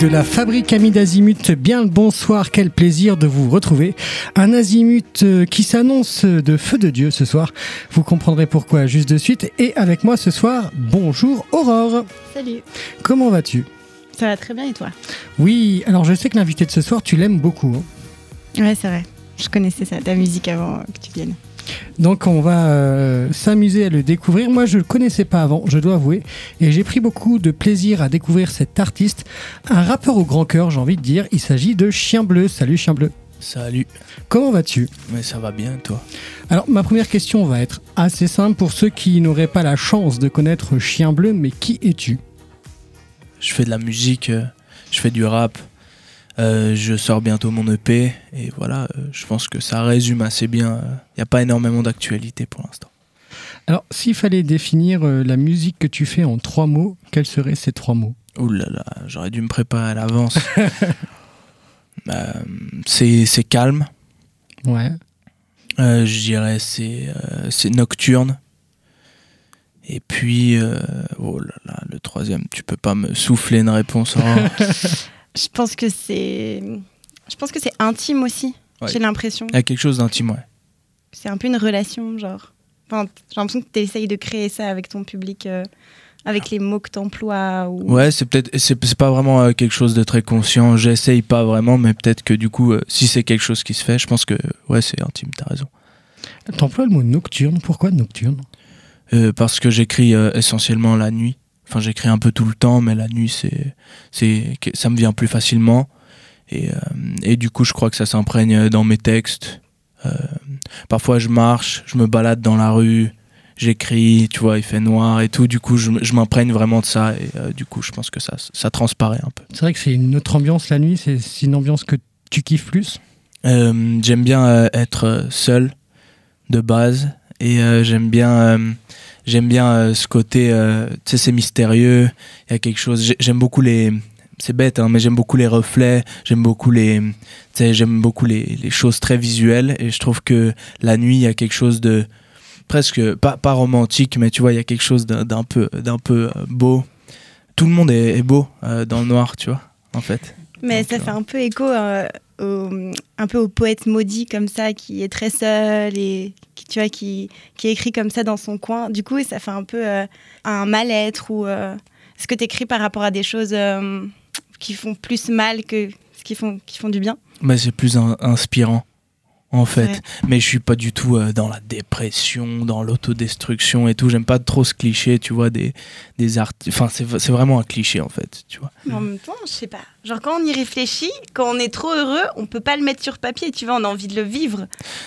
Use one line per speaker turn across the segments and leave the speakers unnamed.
de la fabrique Ami d'Azimut, bien le bonsoir, quel plaisir de vous retrouver. Un Azimut euh, qui s'annonce de feu de Dieu ce soir. Vous comprendrez pourquoi juste de suite. Et avec moi ce soir, bonjour Aurore.
Salut.
Comment vas-tu?
Ça va très bien et toi?
Oui, alors je sais que l'invité de ce soir, tu l'aimes beaucoup. hein.
Ouais, c'est vrai. Je connaissais ça, ta musique avant que tu viennes.
Donc on va euh, s'amuser à le découvrir. Moi je ne le connaissais pas avant, je dois avouer, et j'ai pris beaucoup de plaisir à découvrir cet artiste, un rappeur au grand cœur, j'ai envie de dire. Il s'agit de Chien Bleu. Salut Chien Bleu.
Salut,
Comment vas-tu?
Mais ça va bien toi?
Alors ma première question va être assez simple pour ceux qui n'auraient pas la chance de connaître Chien Bleu, mais qui es-tu?
Je fais de la musique, euh, je fais du rap, euh, je sors bientôt mon EP et voilà, euh, je pense que ça résume assez bien. Il n'y a pas énormément d'actualité pour l'instant.
Alors s'il fallait définir euh, la musique que tu fais en trois mots, quels seraient ces trois mots?
Ouh là là, j'aurais dû me préparer à l'avance. Euh, c'est calme,
Ouais.
euh, je dirais c'est euh, c'est nocturne. Et puis, euh, oh là là, le troisième, tu peux pas me souffler une réponse. hein.
Je pense que c'est. Je pense que c'est intime aussi.
Ouais.
J'ai l'impression.
Il y a quelque chose d'intime, ouais.
C'est un peu une relation, genre. Enfin, j'ai l'impression que tu essayes de créer ça avec ton public, euh, avec les mots que tu emploies. Ou...
Ouais, c'est peut-être c'est pas vraiment euh, quelque chose de très conscient. J'essaye pas vraiment, mais peut-être que du coup, euh, si c'est quelque chose qui se fait, je pense que ouais, c'est intime. T'as raison.
T'emploies le mot nocturne. Pourquoi nocturne?
Euh, parce que j'écris euh, essentiellement la nuit. Enfin, j'écris un peu tout le temps, mais la nuit, c'est c'est ça me vient plus facilement. Et euh, et du coup, je crois que ça s'imprègne dans mes textes. Euh, parfois, je marche, je me balade dans la rue. J'écris, tu vois, il fait noir et tout. Du coup, je, m'imprègne vraiment de ça. Et euh, du coup, je pense que ça, ça transparaît un peu.
C'est vrai que c'est une autre ambiance la nuit. C'est c'est une ambiance que tu kiffes plus?
J'aime bien être seul de base et j'aime bien j'aime bien euh, ce côté euh, tu sais c'est mystérieux il y a quelque chose. J'ai- j'aime beaucoup les c'est bête hein, mais j'aime beaucoup les reflets j'aime beaucoup les j'aime beaucoup les, les choses très visuelles et je trouve que la nuit il y a quelque chose de presque pas pas romantique mais tu vois il y a quelque chose d'un d'un peu d'un peu euh, beau. Tout le monde est, est beau euh, dans le noir tu vois en fait
Mais
Donc,
ça
euh,
fait un peu écho euh, au- un peu au poète maudit comme ça, qui est très seul et qui, tu vois, qui, qui écrit comme ça dans son coin. Du coup, ça fait un peu euh, un mal-être ou euh, est-ce que tu écris par rapport à des choses qui font plus mal que ce qui font, qui font du bien
Mais c'est plus in- inspirant, en fait.
Ouais.
Mais je suis pas du tout euh, dans la dépression, dans l'autodestruction et tout. J'aime pas trop ce cliché, tu vois, des, des artistes. Enfin, c'est c'est vraiment un cliché, en fait, tu vois.
Mais en même temps, je sais pas. Genre quand on y réfléchit, quand on est trop heureux, on peut pas le mettre sur papier, tu vois, on a envie de le vivre.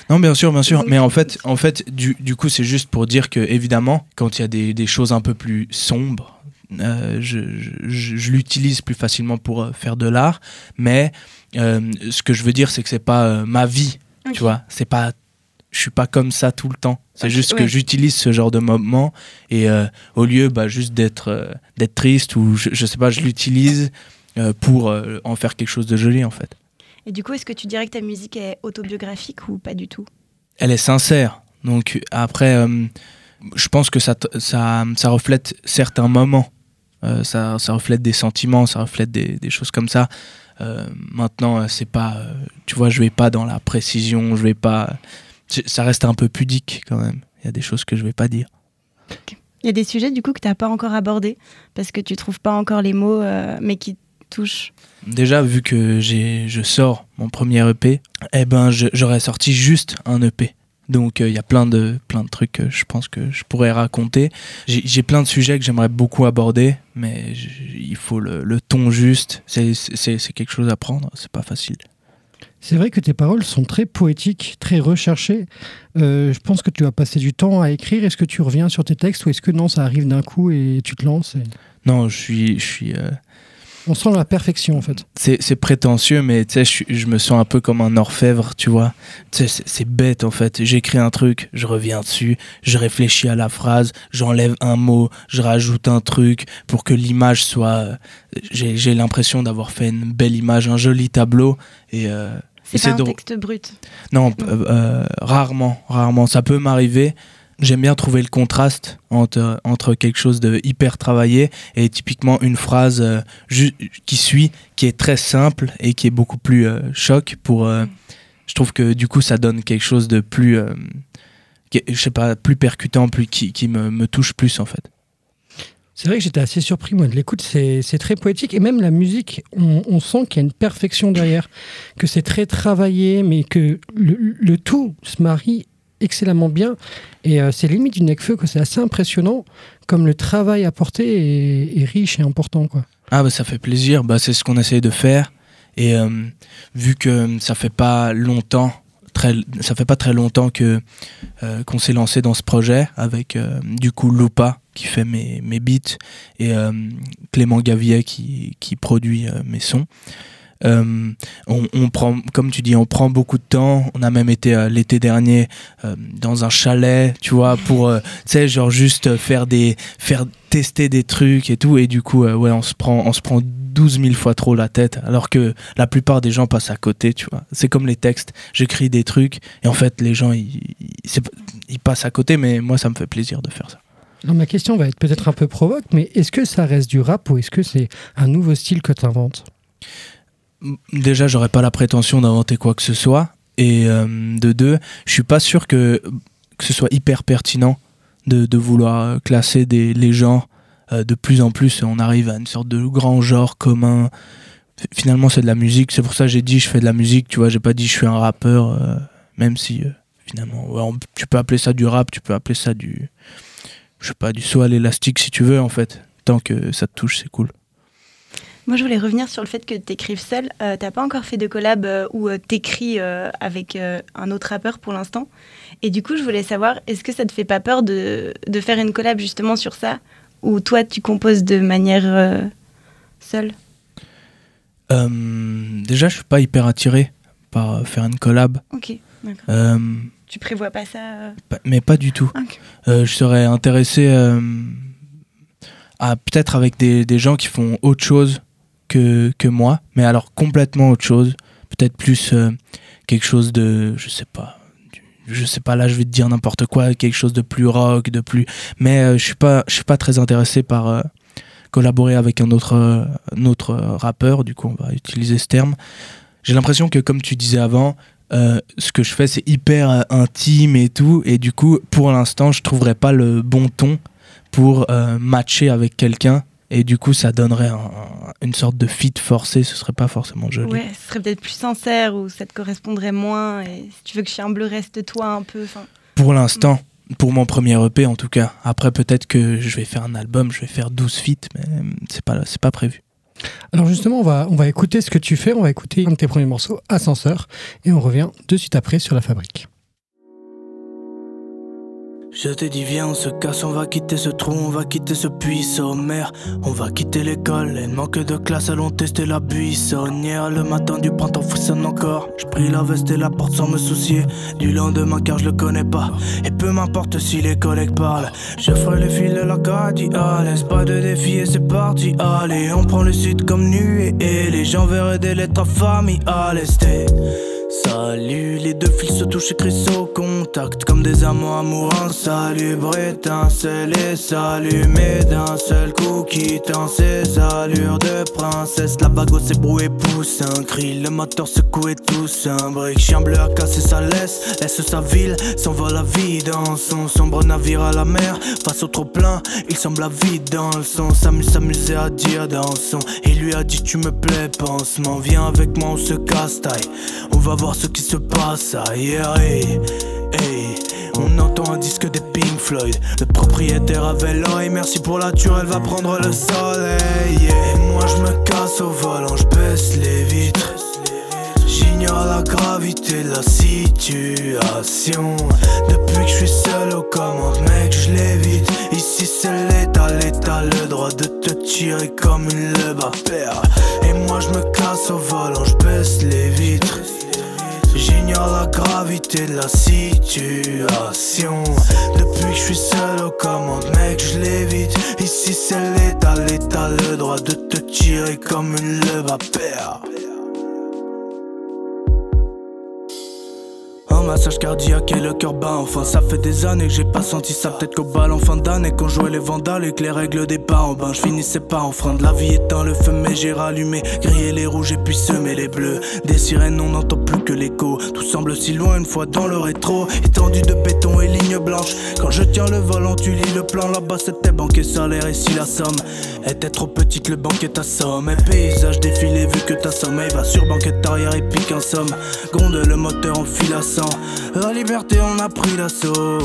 Non, bien sûr, bien sûr.
Donc-
Mais en fait, en fait du, du coup, c'est juste pour dire que, évidemment, quand il y a des, des choses un peu plus sombres, euh, je, je, l'utilise plus facilement pour euh, faire de l'art. Mais euh, ce que je veux dire, c'est que c'est pas ma vie,
Ok.
tu vois. C'est pas. Je suis pas comme ça tout le temps. C'est juste que
ouais.
j'utilise ce genre de moment et euh, au lieu bah, juste d'être euh, d'être triste ou je, je sais pas, je l'utilise euh, pour en faire quelque chose de joli en fait.
Et du coup, est-ce que tu dirais que ta musique est autobiographique ou pas du tout?
Elle est sincère. Donc après, je pense que ça, ça, ça reflète certains moments. Ça, ça reflète des sentiments, ça reflète des, des choses comme ça. Euh, maintenant, euh, c'est pas, euh, tu vois, je vais pas dans la précision, je vais pas. Ça reste un peu pudique quand même. Il y a des choses que je vais pas dire.
Il y a des sujets du coup que tu n'as pas encore abordés parce que tu trouves pas encore les mots, euh, mais qui touchent.
Déjà, vu que j'ai, je sors mon premier EP, eh ben, j'aurais sorti juste un EP. Donc, euh, il y a plein de, plein de trucs que je pense que je pourrais raconter. J'ai, plein de sujets que j'aimerais beaucoup aborder, mais il faut le, le ton juste. C'est, quelque chose à prendre, c'est pas facile.
C'est vrai que tes paroles sont très poétiques, très recherchées. Euh, je pense que tu as passé du temps à écrire. Est-ce que tu reviens sur tes textes ou est-ce que non, ça arrive d'un coup et tu te lances et-
Non, je suis, je suis, euh,
On sent la perfection en fait.
c'est, c'est prétentieux, mais tu sais, je, me sens un peu comme un orfèvre, tu vois. Tu sais, c'est, c'est bête en fait. J'écris un truc, je reviens dessus, je réfléchis à la phrase, j'enlève un mot, je rajoute un truc pour que l'image soit. euh, J'ai, j'ai l'impression d'avoir fait une belle image, un joli tableau. Et euh,
C'est pas un texte brut.
non, euh, euh, rarement, rarement. Ça peut m'arriver. J'aime bien trouver le contraste entre, entre quelque chose de hyper travaillé et typiquement une phrase euh, qui suit, qui est très simple et qui est beaucoup plus euh, choc pour. euh, je trouve que du coup, ça donne quelque chose de plus. je sais pas, plus percutant, plus, qui, me, me touche plus en fait.
C'est vrai que j'étais assez surpris, moi, de l'écoute. C'est c'est très poétique. Et même la musique, on, on sent qu'il y a une perfection derrière. Que c'est très travaillé, mais que le, le tout se marie excellemment bien. Et euh, c'est limite du Necfeu, que c'est assez impressionnant. Comme le travail apporté est, riche et important, quoi.
Ah bah ça fait plaisir, bah c'est ce qu'on essaye de faire et euh, vu que ça fait pas longtemps très ça fait pas très longtemps que euh, qu'on s'est lancé dans ce projet avec du coup Lupa qui fait mes, mes beats et Clément Gavier qui, qui produit mes sons. Euh, on, prend, comme tu dis, on prend beaucoup de temps. On a même été euh, l'été dernier euh, dans un chalet, tu vois, pour, tu sais, genre juste faire des, faire tester des trucs et tout. Et du coup, ouais, on se prend, on se prend 12 000 fois trop la tête, alors que la plupart des gens passent à côté, tu vois. C'est comme les textes. J'écris des trucs et en fait, les gens, ils, passent à côté, mais moi, ça me fait plaisir de faire ça.
Ma question va être peut-être un peu provoque, mais est-ce que ça reste du rap ou est-ce que c'est un nouveau style que tu inventes
déjà j'aurais pas la prétention d'inventer quoi que ce soit. Et euh, de deux je suis pas sûr que ce soit hyper pertinent de, vouloir classer des les genres euh, de plus en plus. On arrive à une sorte de grand genre commun. Finalement c'est de la musique. C'est pour ça que j'ai dit je fais de la musique tu vois. J'ai pas dit je suis un rappeur euh, même si finalement tu peux appeler ça du rap tu peux appeler ça du je sais pas du saut à l'élastique si tu veux en fait. Tant que ça te touche c'est cool
Moi, je voulais revenir sur le fait que tu écrives seul. Euh, T'as pas encore fait de collab euh, où euh, t'écris euh, avec euh, un autre rappeur pour l'instant. Et du coup, je voulais savoir, est-ce que ça te fait pas peur de, de faire une collab justement sur ça? Ou toi, tu composes de manière seule?
Déjà, je suis pas hyper attiré par faire une collab,
Ok, d'accord. Tu prévois pas ça
mais pas du tout. Je serais intéressé à peut-être avec des, des gens qui font autre chose que, moi, mais alors complètement autre chose. Peut-être plus euh, quelque chose de, je sais pas, je sais pas. Là, je vais te dire n'importe quoi, quelque chose de plus rock, de plus. Mais euh, je suis pas, je suis pas très intéressé par euh, collaborer avec un autre, autre rappeur. Du coup, on va utiliser ce terme. J'ai l'impression que, comme tu disais avant, ce que je fais, c'est hyper intime et tout. Et du coup, pour l'instant, je trouverais pas le bon ton pour matcher avec quelqu'un. Et du coup, ça donnerait un- un- une sorte de fit forcé. Ce serait pas forcément joli.
Ouais, ce serait peut-être plus sincère ou ça te correspondrait moins. Et si tu veux que Chien Bleu reste toi un peu. enfin,
Pour l'instant, pour mon premier EP en tout cas. Après, peut-être que je vais faire un album, je vais faire 12 feats, mais euh, c'est pas, c'est pas prévu.
Alors justement, on va, on va écouter ce que tu fais. On va écouter un de tes premiers morceaux, Ascenseur, et on revient de suite après sur la fabrique.
Je te dis viens on se casse, on va quitter ce trou, on va quitter ce puits sommaire. On va quitter l'école, elle manque de classe, allons tester la buissonnière. Le matin du printemps frissonne encore. Je pris la veste et la porte sans me soucier. Du lendemain car je le connais pas. Et peu m'importe si les collègues parlent. Je ferai les fils de la cardiale pas de défi et c'est parti. Allez on prend le sud comme nu et les gens verraient des lettres l'est Salut, les deux fils se touchent et au contact Comme des amants amoureux, salubre étincelle et s'allumer d'un seul coup Quittant ses allures de princesse. La bague s'est brouée pousse un cri. Le moteur secoue et tous un brick. Chien bleu a cassé sa laisse, laisse sa ville S'envole à vide dans son sombre navire à la mer. Face au trop plein, il semble à vide dans le son S'amuse, s'amuser à dire dans son. Il lui a dit tu me plais pansement. Viens avec moi on se casse taille. On va voir ce qui se passe ailleurs. On entend un disque des Pink Floyd. Le propriétaire avait l'oreille. Merci pour la ture, elle va prendre le soleil. Yeah. Et moi je me casse au volant, je baisse les vitres. J'ignore la gravité de la situation. Depuis que je suis seul aux commandes mec je l'évite. Ici c'est l'état, l'état le droit de te tirer comme une lebe à père Et moi je me casse au volant, je baisse les vitres La gravité de la situation. Depuis que je suis seul aux commandes mec je l'évite. Ici c'est l'état, l'état le droit de te tirer comme une à père massage cardiaque et le cœur bat. Enfin, ça fait des années que j'ai pas senti ça. Peut-être qu'au bal en fin d'année, quand jouait les vandales et que les règles des pas en bain, je finissais pas en frein de la vie éteint le feu, mais j'ai rallumé, grillé les rouges et puis semé les bleus. Des sirènes, on n'entend plus que l'écho. Tout semble si loin une fois dans le rétro. Étendu de béton et lignes blanches. Quand je tiens le volant, tu lis le plan. Là-bas, c'était banquier salaire et si la somme était trop petite, le banquier t'assomme. Et paysage défilé, vu que ta sommeil va sur banquette arrière et pique en somme. Gronde le moteur en fil à sang. La liberté, on a pris l'assaut.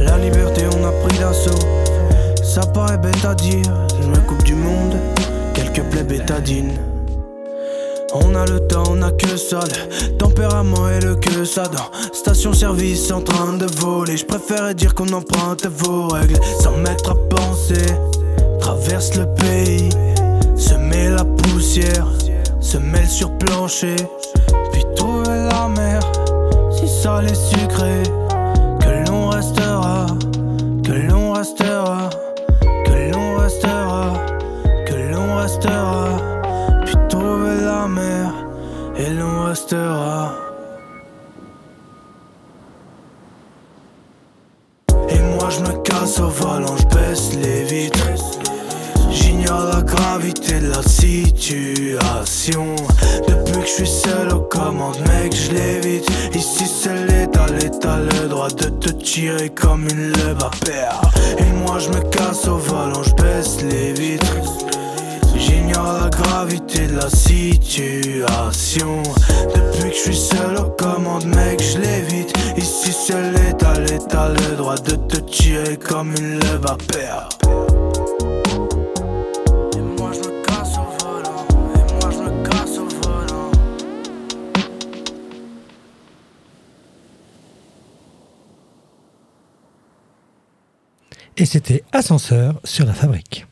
La liberté, on a pris l'assaut. Ça paraît bête à dire, une coupe du monde, quelques plaies bétadines. On a le temps, on a que ça, tempérament et le que ça dans Station-service en train de voler. Je préférais dire qu'on emprunte vos règles sans mettre à penser. Traverse le pays, se met la poussière, se mêle sur plancher, puis trouver la mer. Si ça les sucré, que l'on restera, que l'on restera, que l'on restera, que l'on restera, puis trouver la mer et l'on restera. Depuis que je suis seul aux commandes, mec, je l'évite. Ici c'est l'état, l'état, le droit de te tirer comme une lève à paire. Et moi je me casse au volant, je baisse les vitres. J'ignore la gravité de la situation. Depuis que je suis seul aux commandes, mec, je l'évite. Ici c'est l'état, l'état, le droit de te tirer comme une lève à paire. Et
c'était Ascenseur sur la fabrique.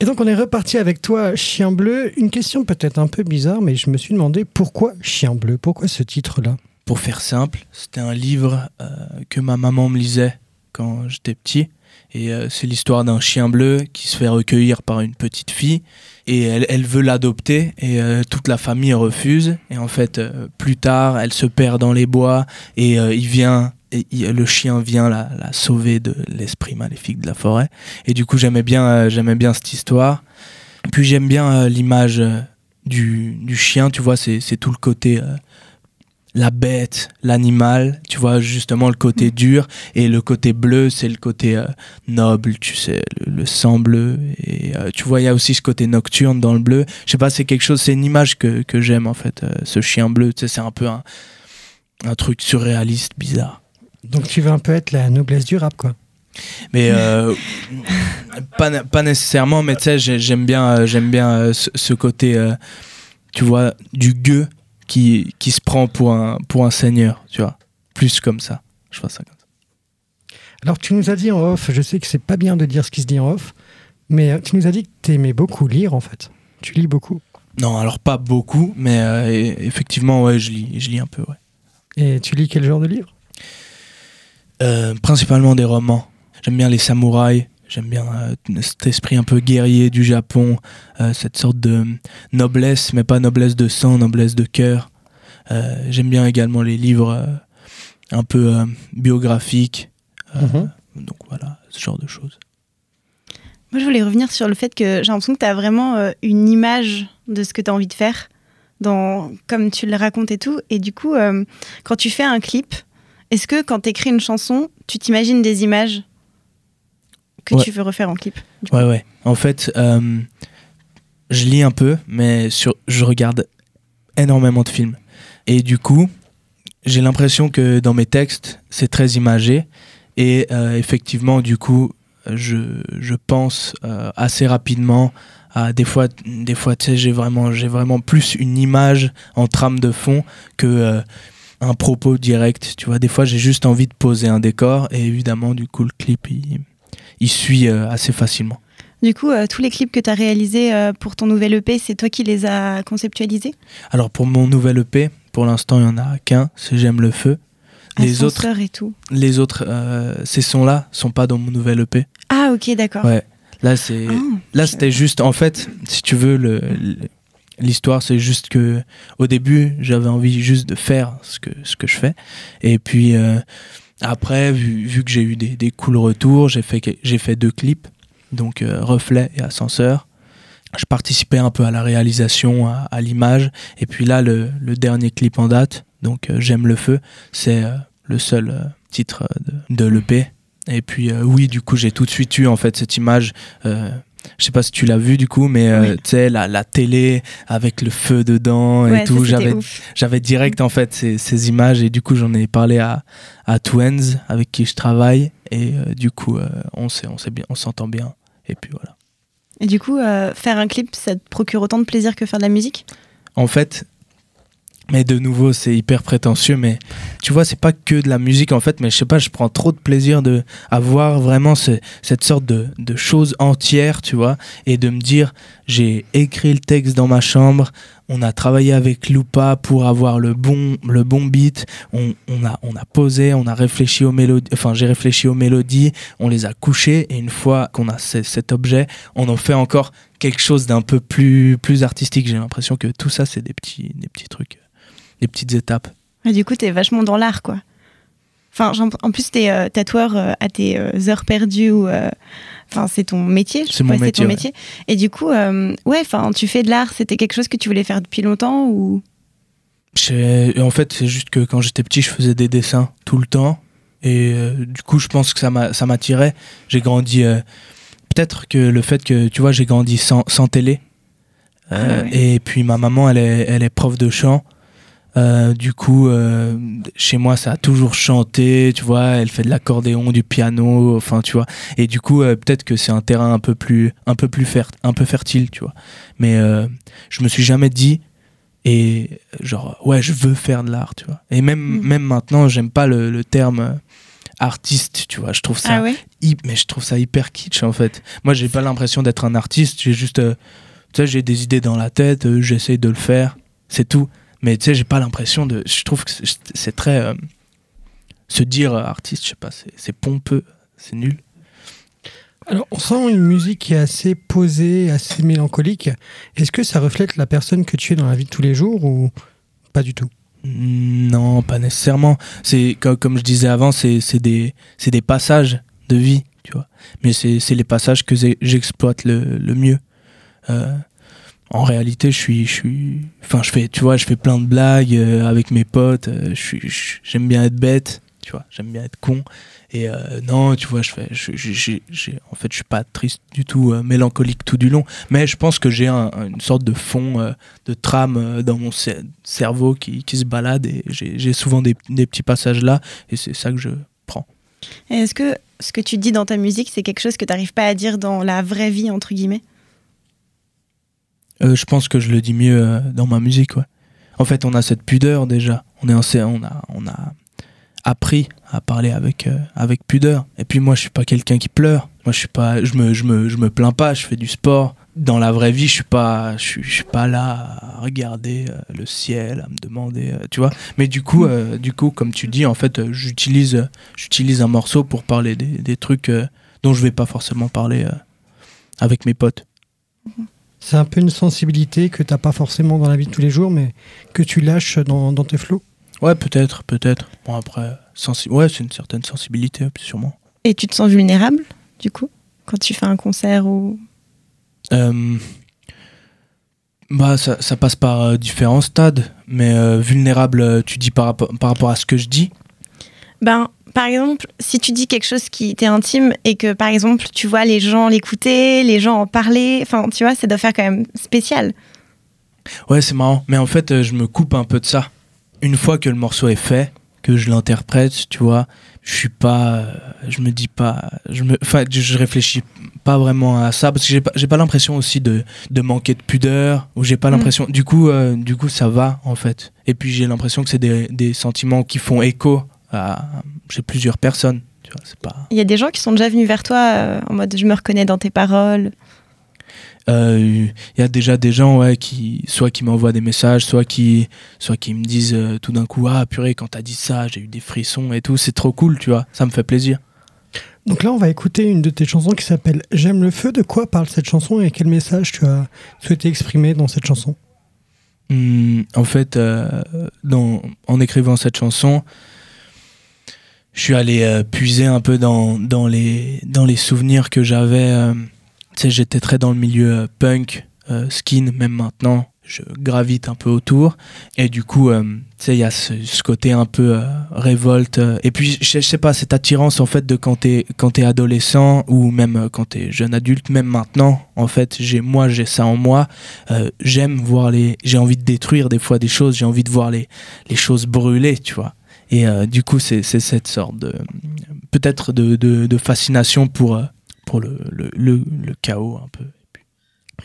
Et donc on est reparti avec toi, Chien Bleu. Une question peut-être un peu bizarre, mais je me suis demandé pourquoi Chien Bleu? Pourquoi ce titre-là?
Pour faire simple, c'était un livre euh, que ma maman me lisait quand j'étais petit. Et euh, c'est l'histoire d'un chien bleu qui se fait recueillir par une petite fille. Et elle, veut l'adopter et euh, toute la famille refuse. Et en fait, euh, plus tard, elle se perd dans les bois et euh, il vient, le chien vient la, sauver de l'esprit maléfique de la forêt. Et du coup, j'aimais bien, j'aimais bien cette histoire. Puis j'aime bien l'image du, chien, tu vois, c'est tout le côté la bête, l'animal, tu vois, justement le côté dur, et le côté bleu, c'est le côté euh, noble, tu sais, le, le sang bleu, et euh, tu vois, il y a aussi ce côté nocturne dans le bleu. Je sais pas, c'est quelque chose, c'est une image que, que j'aime en fait, euh, ce chien bleu, tu sais, c'est un peu un, un truc surréaliste, bizarre.
Donc tu veux un peu être la noblesse du rap, quoi.
Mais euh, pas, pas nécessairement, mais tu sais, j'ai- j'aime bien, j'aime bien ce, ce côté, euh, tu vois, du gueux qui, qui se prend pour un, pour un seigneur, tu vois. Plus comme ça. Je vois ça comme ça.
Alors tu nous as dit en off, je sais que c'est pas bien de dire ce qui se dit en off, mais euh, tu nous as dit que tu aimais beaucoup lire en fait. Tu lis beaucoup.
Non, alors pas beaucoup, mais euh, effectivement, ouais, je lis, je lis un peu, ouais.
Et tu lis quel genre de livre?
Euh, principalement des romans. J'aime bien les samouraïs. J'aime bien euh, cet esprit un peu guerrier du Japon, euh, cette sorte de noblesse, mais pas noblesse de sang, noblesse de cœur. Euh, J'aime bien également les livres euh, un peu euh, biographiques. Euh,
Mhm.
Donc voilà, ce genre de choses.
Moi, je voulais revenir sur le fait que j'ai l'impression que tu as vraiment euh, une image de ce que tu as envie de faire, dans, comme tu le racontes et tout. Et du coup, euh, quand tu fais un clip, est-ce que quand tu écris une chanson, tu t'imagines des images? Que
Ouais.
tu veux refaire en clip
Ouais, ouais. En fait, euh, je lis un peu, mais sur, je regarde énormément de films. Et du coup, j'ai l'impression que dans mes textes, c'est très imagé. Et euh, effectivement, du coup, je, je pense euh, assez rapidement à des fois, des fois tu sais, j'ai vraiment, j'ai vraiment plus une image en trame de fond que un propos direct. Tu vois, des fois, j'ai juste envie de poser un décor. Et évidemment, du coup, le clip, il, il suit euh, assez facilement.
Du coup, euh, tous les clips que tu as réalisés euh, pour ton nouvel EP, c'est toi qui les as conceptualisés?
Alors pour mon nouvel EP, Pour l'instant, il y en a qu'un, c'est J'aime le feu. Les autres,
et tout.
les autres, euh, ces sons-là sont pas dans mon nouvel EP.
Ah, ok, d'accord.
Ouais. Là, c'est,
Ah,
là,
je-
c'était juste, en fait, si tu veux, le, l'histoire, c'est juste que, au début, j'avais envie juste de faire ce que, ce que je fais. Et puis, après, vu, vu que j'ai eu des, des retours, j'ai fait, j'ai fait deux clips, donc euh, Reflet et Ascenseur. Je participais un peu à la réalisation, à, à l'image. Et puis là, le, le dernier clip en date, donc euh, J'aime le feu, c'est euh, le seul euh, titre euh, de, de l'EP. Et puis oui, du coup, j'ai tout de suite eu en fait cette image. Je sais pas si tu l'as vu du coup, mais euh,
Oui.
tu sais la, la télé avec le feu dedans et
Ouais,
tout. J'avais direct en fait ces, ces images et du coup j'en ai parlé à à Twens avec qui je travaille et euh, du coup euh, on on s'est bien on s'entend bien et puis voilà.
Et du coup, faire un clip, ça te procure autant de plaisir que faire de la musique?
En fait, mais de nouveau, c'est hyper prétentieux, mais tu vois, c'est pas que de la musique en fait, mais je sais pas, je prends trop de plaisir de avoir vraiment ce- cette sorte de, de choses entières, tu vois, et de me dire, j'ai écrit le texte dans ma chambre, on a travaillé avec Lupa pour avoir le bon, le bon beat, on, a, on a posé, on a réfléchi aux mélodies, enfin, j'ai réfléchi aux mélodies, on les a couchées, et une fois qu'on a ce- cet objet, on en fait encore quelque chose d'un peu plus, plus artistique. J'ai l'impression que tout ça, c'est des petits, des petits trucs, des petites étapes.
Et du coup, t'es vachement dans l'art, quoi. Enfin, en plus, t'es euh, tatoueur euh, à tes euh, heures perdues ou. Enfin, c'est ton métier. je
C'est mon métier,
ton
ouais.
métier. Et du coup, ouais, enfin, tu fais de l'art. C'était quelque chose que tu voulais faire depuis longtemps ou?
En fait, c'est juste que quand j'étais petit, je faisais des dessins tout le temps. Et du coup, je pense que ça m'a- ça m'attirait. J'ai grandi. Peut-être que le fait que, tu vois, j'ai grandi sans, sans télé.
Ah ouais.
Et puis ma maman, elle est, elle est prof de chant. Euh, du coup, euh, chez moi, ça a toujours chanté, tu vois. Elle fait de l'accordéon, du piano, enfin, tu vois. Et du coup, euh, peut-être que c'est un terrain un peu plus, un peu plus fer- un peu fertile, tu vois. Mais je me suis jamais dit, et genre, ouais, je veux faire de l'art, tu vois. Et même,
Mhm.
même maintenant, j'aime pas le, le terme artiste, tu vois. Je trouve ça
Ah ouais?
mais je trouve ça hyper kitsch en fait. Moi, j'ai pas l'impression d'être un artiste, j'ai juste tu sais, j'ai des idées dans la tête, j'essaye de le faire, c'est tout. Mais tu sais, j'ai pas l'impression de je trouve que c'est- très euh, se dire euh, artiste, je sais pas, c'est pompeux, c'est nul.
Alors, on sent une musique qui est assez posée, assez mélancolique. Est-ce que ça reflète la personne que tu es dans la vie de tous les jours ou pas du tout?
Non, pas nécessairement. C'est comme, comme je disais avant, c'est des passages de vie, tu vois. Mais c'est les passages que j'exploite le, le mieux. Euh, en réalité, je suis je suis enfin je fais tu vois, je fais plein de blagues euh, avec mes potes, euh, je j'aime bien être bête, tu vois, j'aime bien être con. Et euh, non, tu vois, je fais je- en fait, je suis pas triste du tout, mélancolique tout du long, mais je pense que j'ai un- une sorte de fond de trame dans mon cer- cerveau qui, qui se balade et j'ai souvent des, des petits passages là et c'est ça que je prends.
Est-ce que ce que tu dis dans ta musique, c'est quelque chose que t'arrives pas à dire dans la vraie vie, entre guillemets?
Euh, je pense que je le dis mieux euh, dans ma musique. Ouais. En fait, on a cette pudeur déjà. On est en, on a, on a appris à parler avec euh, avec pudeur. Et puis moi, je suis pas quelqu'un qui pleure. Moi, je suis pas, je me, je me, je me plains pas. Je fais du sport. Dans la vraie vie, je suis pas, je suis, pas là à regarder le ciel, à me demander, tu vois. Mais du coup, du coup, comme tu dis, en fait, j'utilise, j'utilise un morceau pour parler des, trucs dont je vais pas forcément parler avec mes potes.
C'est un peu une sensibilité que t'as pas forcément dans la vie de tous les jours, mais que tu lâches dans, dans tes flots.
Ouais, peut-être, peut-être. Bon, après, sensi- ouais, c'est une certaine sensibilité, sûrement.
Et tu te sens vulnérable, du coup, quand tu fais un concert ou?
Euh, bah, ça, ça passe par euh, différents stades, mais euh, vulnérable, tu dis par, rapport- par rapport à ce que je dis?
Ben, par exemple, si tu dis quelque chose qui t'est intime et que, par exemple, tu vois les gens l'écouter, les gens en parler, enfin, tu vois, ça doit faire quand même spécial.
Ouais, c'est marrant. Mais en fait, euh, je me coupe un peu de ça. Une fois que le morceau est fait, que je l'interprète, tu vois, je suis pas. euh, je me dis pas. Je me, enfin, je- réfléchis pas vraiment à ça parce que j'ai pas, pas l'impression aussi de, de manquer de pudeur ou j'ai pas
Mm.
l'impression. Du coup, euh, du coup, ça va en fait. Et puis j'ai l'impression que c'est des, des sentiments qui font écho à chez plusieurs personnes. Tu vois, c'est pas.
Il y a des gens qui sont déjà venus vers toi euh, en mode je me reconnais dans tes paroles.
il y a déjà des gens ouais qui soit qui m'envoient des messages soit qui soit qui me disent tout d'un coup ah purée quand t'as dit ça j'ai eu des frissons et tout c'est trop cool tu vois ça me fait plaisir
donc là, on va écouter une de tes chansons qui s'appelle J'aime le feu. De quoi parle cette chanson et quel message tu as souhaité exprimer dans cette chanson?
Hmm, En fait, euh, dans, en écrivant cette chanson, je suis allé euh, puiser un peu dans, dans, les, dans les souvenirs que j'avais. Euh, tu sais, j'étais très dans le milieu punk, skin, même maintenant. Je gravite un peu autour. Et du coup euh, tu sais il y a ce, côté un peu euh, révolte. Euh, et puis je, sais pas cette attirance en fait de quand t'es quand t'es adolescent ou même quand t'es jeune adulte même maintenant en fait j'ai moi j'ai ça en moi. J'aime voir les j'ai envie de détruire des fois des choses. J'ai envie de voir les les choses brûler tu vois et du coup c'est cette sorte de peut-être de, de, de, fascination pour pour le, le, le, le chaos un peu.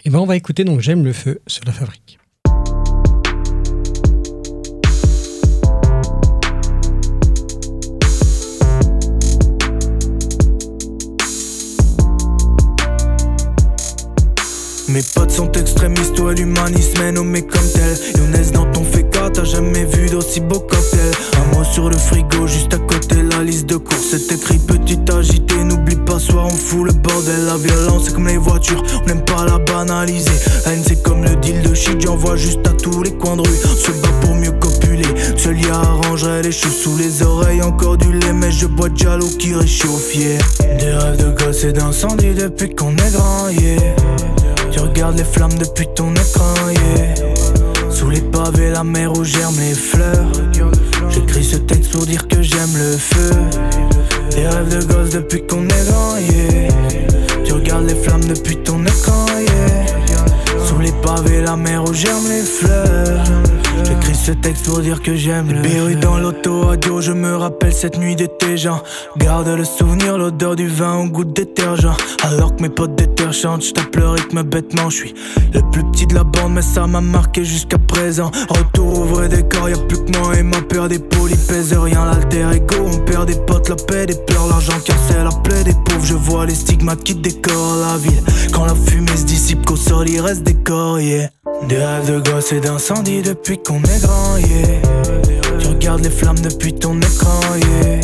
Et ben on va écouter donc J'aime le feu sur la fabrique.
Mes potes sont extrémistes, toi l'humanisme est nommé comme tel. Younes dans ton féca, t'as jamais vu d'aussi beau cocktail Sur le frigo, juste à côté la liste de courses C'est écrit petit agité, n'oublie pas, soir on fout le bordel La violence c'est comme les voitures, on n'aime pas la banaliser Haine c'est comme le deal de shit, j'envoie juste à tous les coins de rue Se bat pour mieux copuler, seul y arrangerait les cheveux sous les oreilles Encore du lait mais je bois de jalo qui réchauffe Des rêves de gosse et d'incendie depuis qu'on est grand yeah. Tu regardes les flammes depuis ton écran, yeah. Sous les pavés, la mer où germent les fleurs. J'écris ce texte pour dire que j'aime le feu. Les rêves de gosse depuis qu'on est grand, yeah. Tu regardes les flammes depuis ton écran, yeah. Sous les pavés, la mer où germent les fleurs. J'écris ce texte pour dire que j'aime le bruit dans l'auto radio, je me rappelle cette nuit d'été, genre Garde le souvenir, l'odeur du vin au goût de détergent. Alors que mes potes d'éther chantent, j'tape le rythme bêtement. Je suis le plus petit de la bande mais ça m'a marqué jusqu'à présent. Retour au vrai décor, y'a plus que moi et ma peur des polis pèse rien. L'alter ego On perd des potes, la paix, des pleurs, l'argent cassé la plaie des pauvres. Je vois les stigmates qui décorent la ville. Quand la fumée se dissipe qu'au sol il reste des corps, yeah. Des rêves de gosse et d'incendie depuis qu'on est grand, yeah. Tu regardes les flammes depuis ton écran, yeah.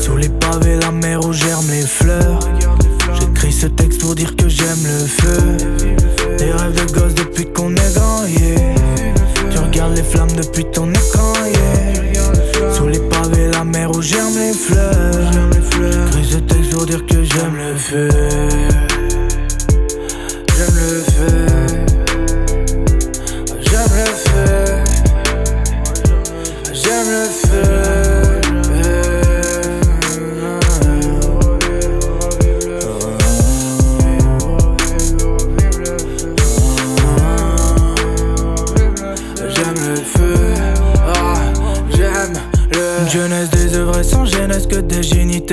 Sous les pavés, la mer où germent les fleurs. J'écris ce texte pour dire que j'aime le feu. Des rêves de gosse depuis qu'on est grand, yeah. Tu regardes les flammes depuis ton écran, yeah. Sous les pavés, la mer où germent les fleurs. J'écris ce texte pour dire que j'aime le feu.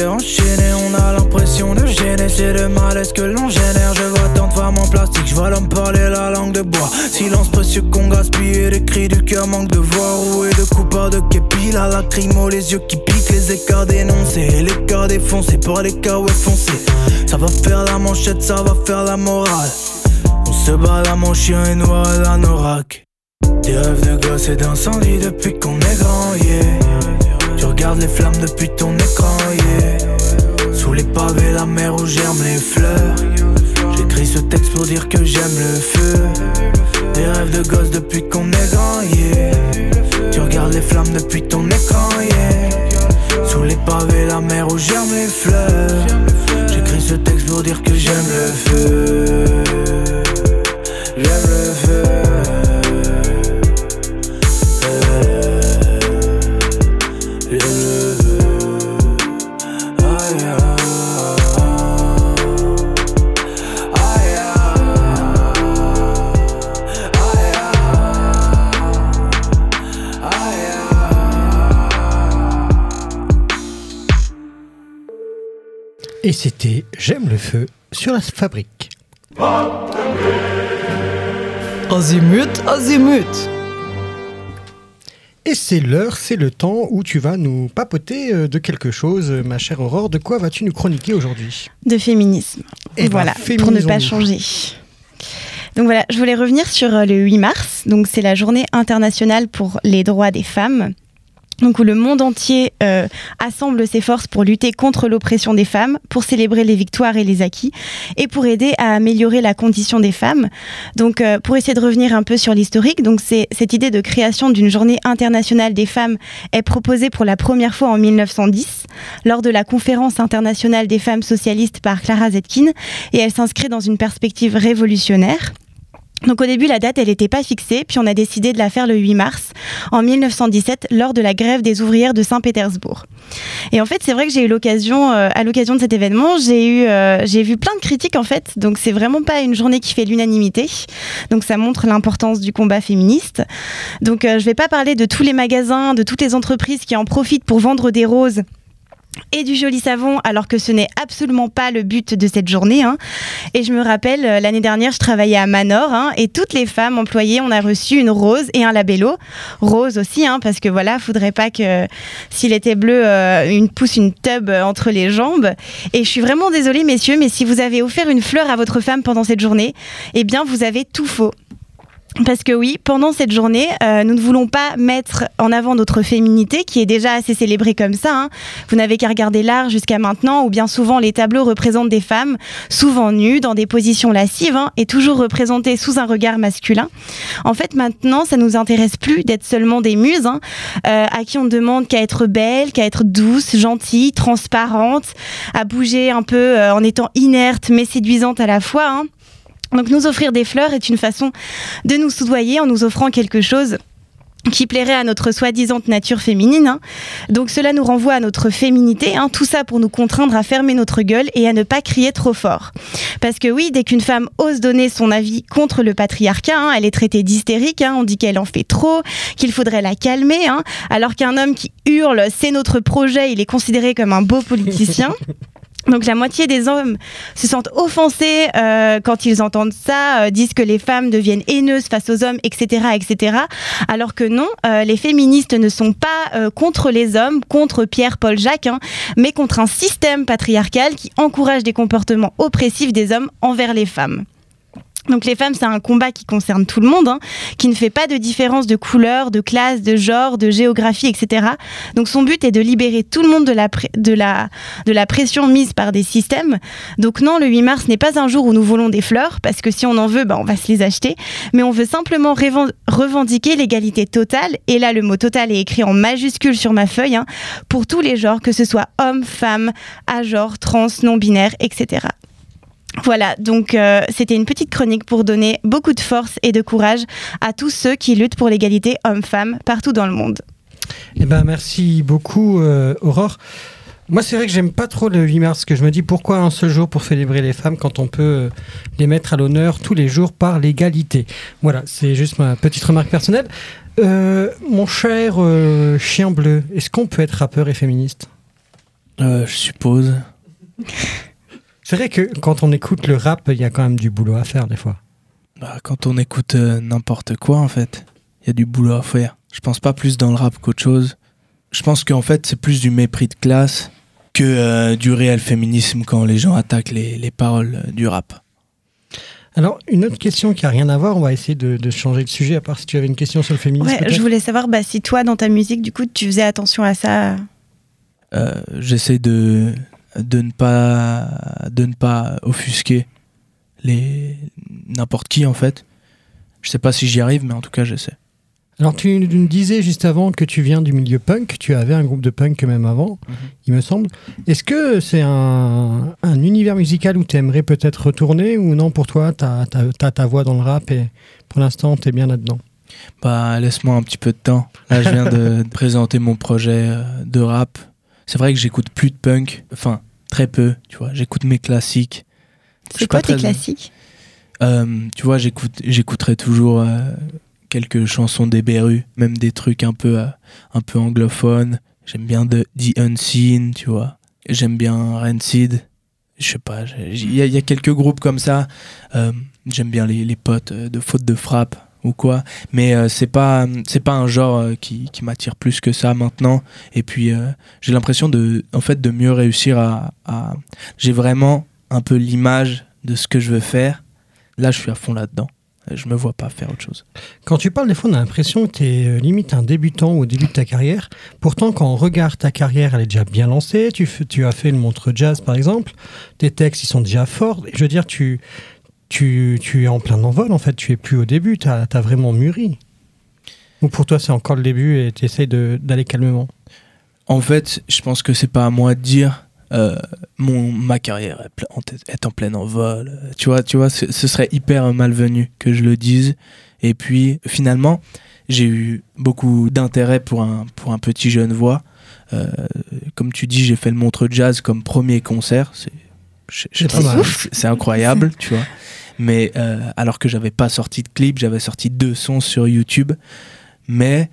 On a l'impression de gêner, c'est le malaise que l'on génère. Je vois tant de femmes en plastique, je vois l'homme parler la langue de bois. Silence précieux qu'on gaspille, les cris du cœur manque de voix. Roué de coups de képi, la lacrymo, les yeux qui piquent, les écarts dénoncés. Les cas défoncés par les cas foncés. Ça va faire la manchette, ça va faire la morale. On se bat là, mon chien est noir à la norac. Des rêves de gosse et d'incendie depuis qu'on est grand, yeah. Tu regardes les flammes depuis ton écran, yeah. Sous les pavés, la mer où germent les fleurs. J'écris ce texte pour dire que j'aime le feu. Des rêves de gosse depuis qu'on est grand, yeah. Tu regardes les flammes depuis ton écran, yeah. Sous les pavés, la mer où germent les fleurs. J'écris ce texte pour dire que j'aime le feu.
Et c'était J'aime le feu sur la fabrique.
Azimut, azimut.
Et c'est l'heure, c'est le temps où tu vas nous papoter euh, de quelque chose, ma chère Aurore. De quoi vas-tu nous chroniquer aujourd'hui?
De féminisme. Et
Eh ben,
voilà, pour ne pas changer. Donc voilà, je voulais revenir sur euh, le 8 mars. Donc c'est la journée internationale pour les droits des femmes donc où le monde entier euh, assemble ses forces pour lutter contre l'oppression des femmes, pour célébrer les victoires et les acquis, et pour aider à améliorer la condition des femmes. Donc euh, pour essayer de revenir un peu sur l'historique, donc c'est cette idée de création d'une journée internationale des femmes est proposée pour la première fois en 1910 lors de la conférence internationale des femmes socialistes par Clara Zetkin, et elle s'inscrit dans une perspective révolutionnaire. Donc au début, la date, elle n'était pas fixée, puis on a décidé de la faire le 8 mars en 1917 lors de la grève des ouvrières de Saint-Pétersbourg. Et en fait, c'est vrai que j'ai eu l'occasion, euh, à l'occasion de cet événement, j'ai eu, euh, j'ai vu plein de critiques en fait. Donc c'est vraiment pas une journée qui fait l'unanimité. Donc ça montre l'importance du combat féministe. Donc euh, je vais pas parler de tous les magasins, de toutes les entreprises qui en profitent pour vendre des roses et du joli savon, alors que ce n'est absolument pas le but de cette journée. Hein. Et je me rappelle, euh, l'année dernière, je travaillais à Manor, hein, et toutes les femmes employées, on a reçu une rose et un labello. Rose aussi, hein, parce que voilà, faudrait pas que s'il était bleu, euh, une pousse une tube entre les jambes. Et je suis vraiment désolée, messieurs, mais si vous avez offert une fleur à votre femme pendant cette journée, eh bien, vous avez tout faux. Parce que oui, pendant cette journée, euh, nous ne voulons pas mettre en avant notre féminité, qui est déjà assez célébrée comme ça. Hein. Vous n'avez qu'à regarder l'art jusqu'à maintenant, où bien souvent les tableaux représentent des femmes, souvent nues, dans des positions lascives, hein, et toujours représentées sous un regard masculin. En fait, maintenant, ça nous intéresse plus d'être seulement des muses, hein, euh, à qui on demande qu'à être belle, qu'à être douce, gentille, transparente, à bouger un peu euh, en étant inerte mais séduisante à la fois. Donc nous offrir des fleurs est une façon de nous soudoyer en nous offrant quelque chose qui plairait à notre soi-disant nature féminine. Hein. Donc cela nous renvoie à notre féminité, hein. tout ça pour nous contraindre à fermer notre gueule et à ne pas crier trop fort. Parce que oui, dès qu'une femme ose donner son avis contre le patriarcat, hein, elle est traitée d'hystérique, on dit qu'elle en fait trop, qu'il faudrait la calmer, alors qu'un homme qui hurle « c'est notre projet », il est considéré comme un beau politicien. Donc la moitié des hommes se sentent offensés euh, quand ils entendent ça, euh, disent que les femmes deviennent haineuses face aux hommes, etc., etc. Alors que non, euh, les féministes ne sont pas contre les hommes, contre Pierre, Paul, Jacques, hein, mais contre un système patriarcal qui encourage des comportements oppressifs des hommes envers les femmes. Donc les femmes, c'est un combat qui concerne tout le monde, hein, qui ne fait pas de différence de couleur, de classe, de genre, de géographie, etc. Donc son but est de libérer tout le monde de la, de la, de la pression mise par des systèmes. Donc non, le 8 mars n'est pas un jour où nous volons des fleurs, parce que si on en veut, bah, on va se les acheter. Mais on veut simplement revendiquer l'égalité totale, et là le mot total est écrit en majuscule sur ma feuille, hein, pour tous les genres, que ce soit homme, femme, à trans, non-binaire, etc. Voilà, donc euh, c'était une petite chronique pour donner beaucoup de force et de courage à tous ceux qui luttent pour l'égalité homme-femme partout dans le monde.
Eh ben, merci beaucoup, euh, Aurore. Moi, c'est vrai que j'aime pas trop le 8 mars, que je me dis pourquoi un seul jour pour célébrer les femmes quand on peut euh, les mettre à l'honneur tous les jours par l'égalité? Voilà, c'est juste ma petite remarque personnelle. mon cher chien bleu, est-ce qu'on peut être rappeur et féministe?
Je suppose.
C'est vrai que quand on écoute le rap, il y a quand même du boulot à faire des fois.
Bah, quand on écoute euh, n'importe quoi, en fait, il y a du boulot à faire. Je pense pas plus dans le rap qu'autre chose. Je pense qu'en fait, c'est plus du mépris de classe que euh, du réel féminisme quand les gens attaquent les, paroles euh, du rap.
Alors, une autre question qui a rien à voir, on va essayer de, changer de sujet, à part si tu avais une question sur le féminisme.
Ouais, je voulais savoir bah, si toi, dans ta musique, du coup, tu faisais attention à ça.
J'essaie de, de ne pas de ne pas offusquer les n'importe qui en fait. Je sais pas si j'y arrive, mais en tout cas j'essaie.
Alors tu nous disais juste avant que tu viens du milieu punk, tu avais un groupe de punk même avant, mhm. il me semble. Est-ce que c'est un, un, univers musical où tu aimerais peut-être retourner ou non pour toi, tu as, ta voix dans le rap et pour l'instant tu es bien là-dedans?
Bah laisse-moi un petit peu de temps. Là je viens de présenter mon projet euh, de rap c'est vrai que j'écoute plus de punk, enfin très peu, tu vois. J'écoute mes classiques.
C'est quoi tes classiques?
Euh, Tu vois, j'écoute, j'écouterai toujours euh, quelques chansons des Berus, même des trucs un peu, euh, un peu anglophones. J'aime bien The, The Unseen, tu vois. J'aime bien Rancid. Je sais pas, il y, a quelques groupes comme ça. J'aime bien les, les potes de Faute de Frappe ou quoi mais euh, c'est pas c'est pas un genre euh, qui, qui m'attire plus que ça maintenant et puis euh, j'ai l'impression de en fait de mieux réussir à, j'ai vraiment un peu l'image de ce que je veux faire là je suis à fond là dedans je me vois pas faire autre chose.
Quand tu parles des fois, on a l'impression que tu es limite un débutant au début de ta carrière. Pourtant, quand on regarde ta carrière, elle est déjà bien lancée. Tu, tu as fait le montre jazz, par exemple. Tes textes, ils sont déjà forts. Je veux dire, tu, tu, tu es en plein envol, en fait. Tu es plus au début. Tu as, vraiment mûri. Ou pour toi, c'est encore le début et tu essayes d'aller calmement
En fait, je pense que c'est pas à moi de dire euh, mon ma carrière est, ple- en tête- est en plein envol. Tu vois, tu vois, ce, ce serait hyper malvenu que je le dise. Et puis finalement, j'ai eu beaucoup d'intérêt pour un pour un petit jeune voix. Euh, comme tu dis, j'ai fait le Montre Jazz comme premier concert. C'est incroyable, tu vois. Mais euh, alors que j'avais pas sorti de clip, j'avais sorti deux sons sur YouTube. Mais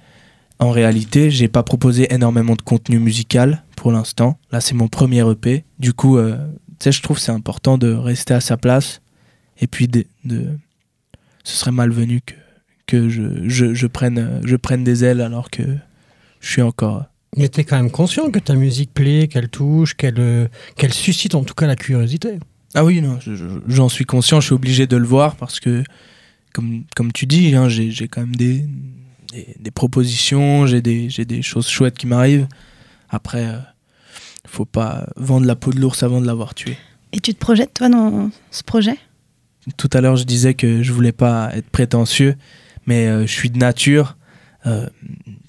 en réalité, j'ai pas proposé énormément de contenu musical pour l'instant. Là, c'est mon premier EP. Du coup, euh, tu sais, je trouve c'est important de rester à sa place. Et puis, de, ce serait malvenu que, que je, je, prenne, euh, je prenne des ailes alors que je suis encore.
Mais tu es quand même conscient que ta musique plaît, qu'elle touche, qu'elle euh, qu'elle suscite en tout cas la curiosité.
Ah oui, non, je- je- j'en suis conscient, je suis obligé de le voir parce que, comme, comme tu dis, hein, j'ai quand même des, des, des propositions, j'ai des, des choses chouettes qui m'arrivent. Après, euh, faut pas vendre la peau de l'ours avant de l'avoir tué.
Et tu te projettes, toi, dans ce projet?
Tout à l'heure, je disais que je voulais pas être prétentieux, mais euh, je suis de nature. euh,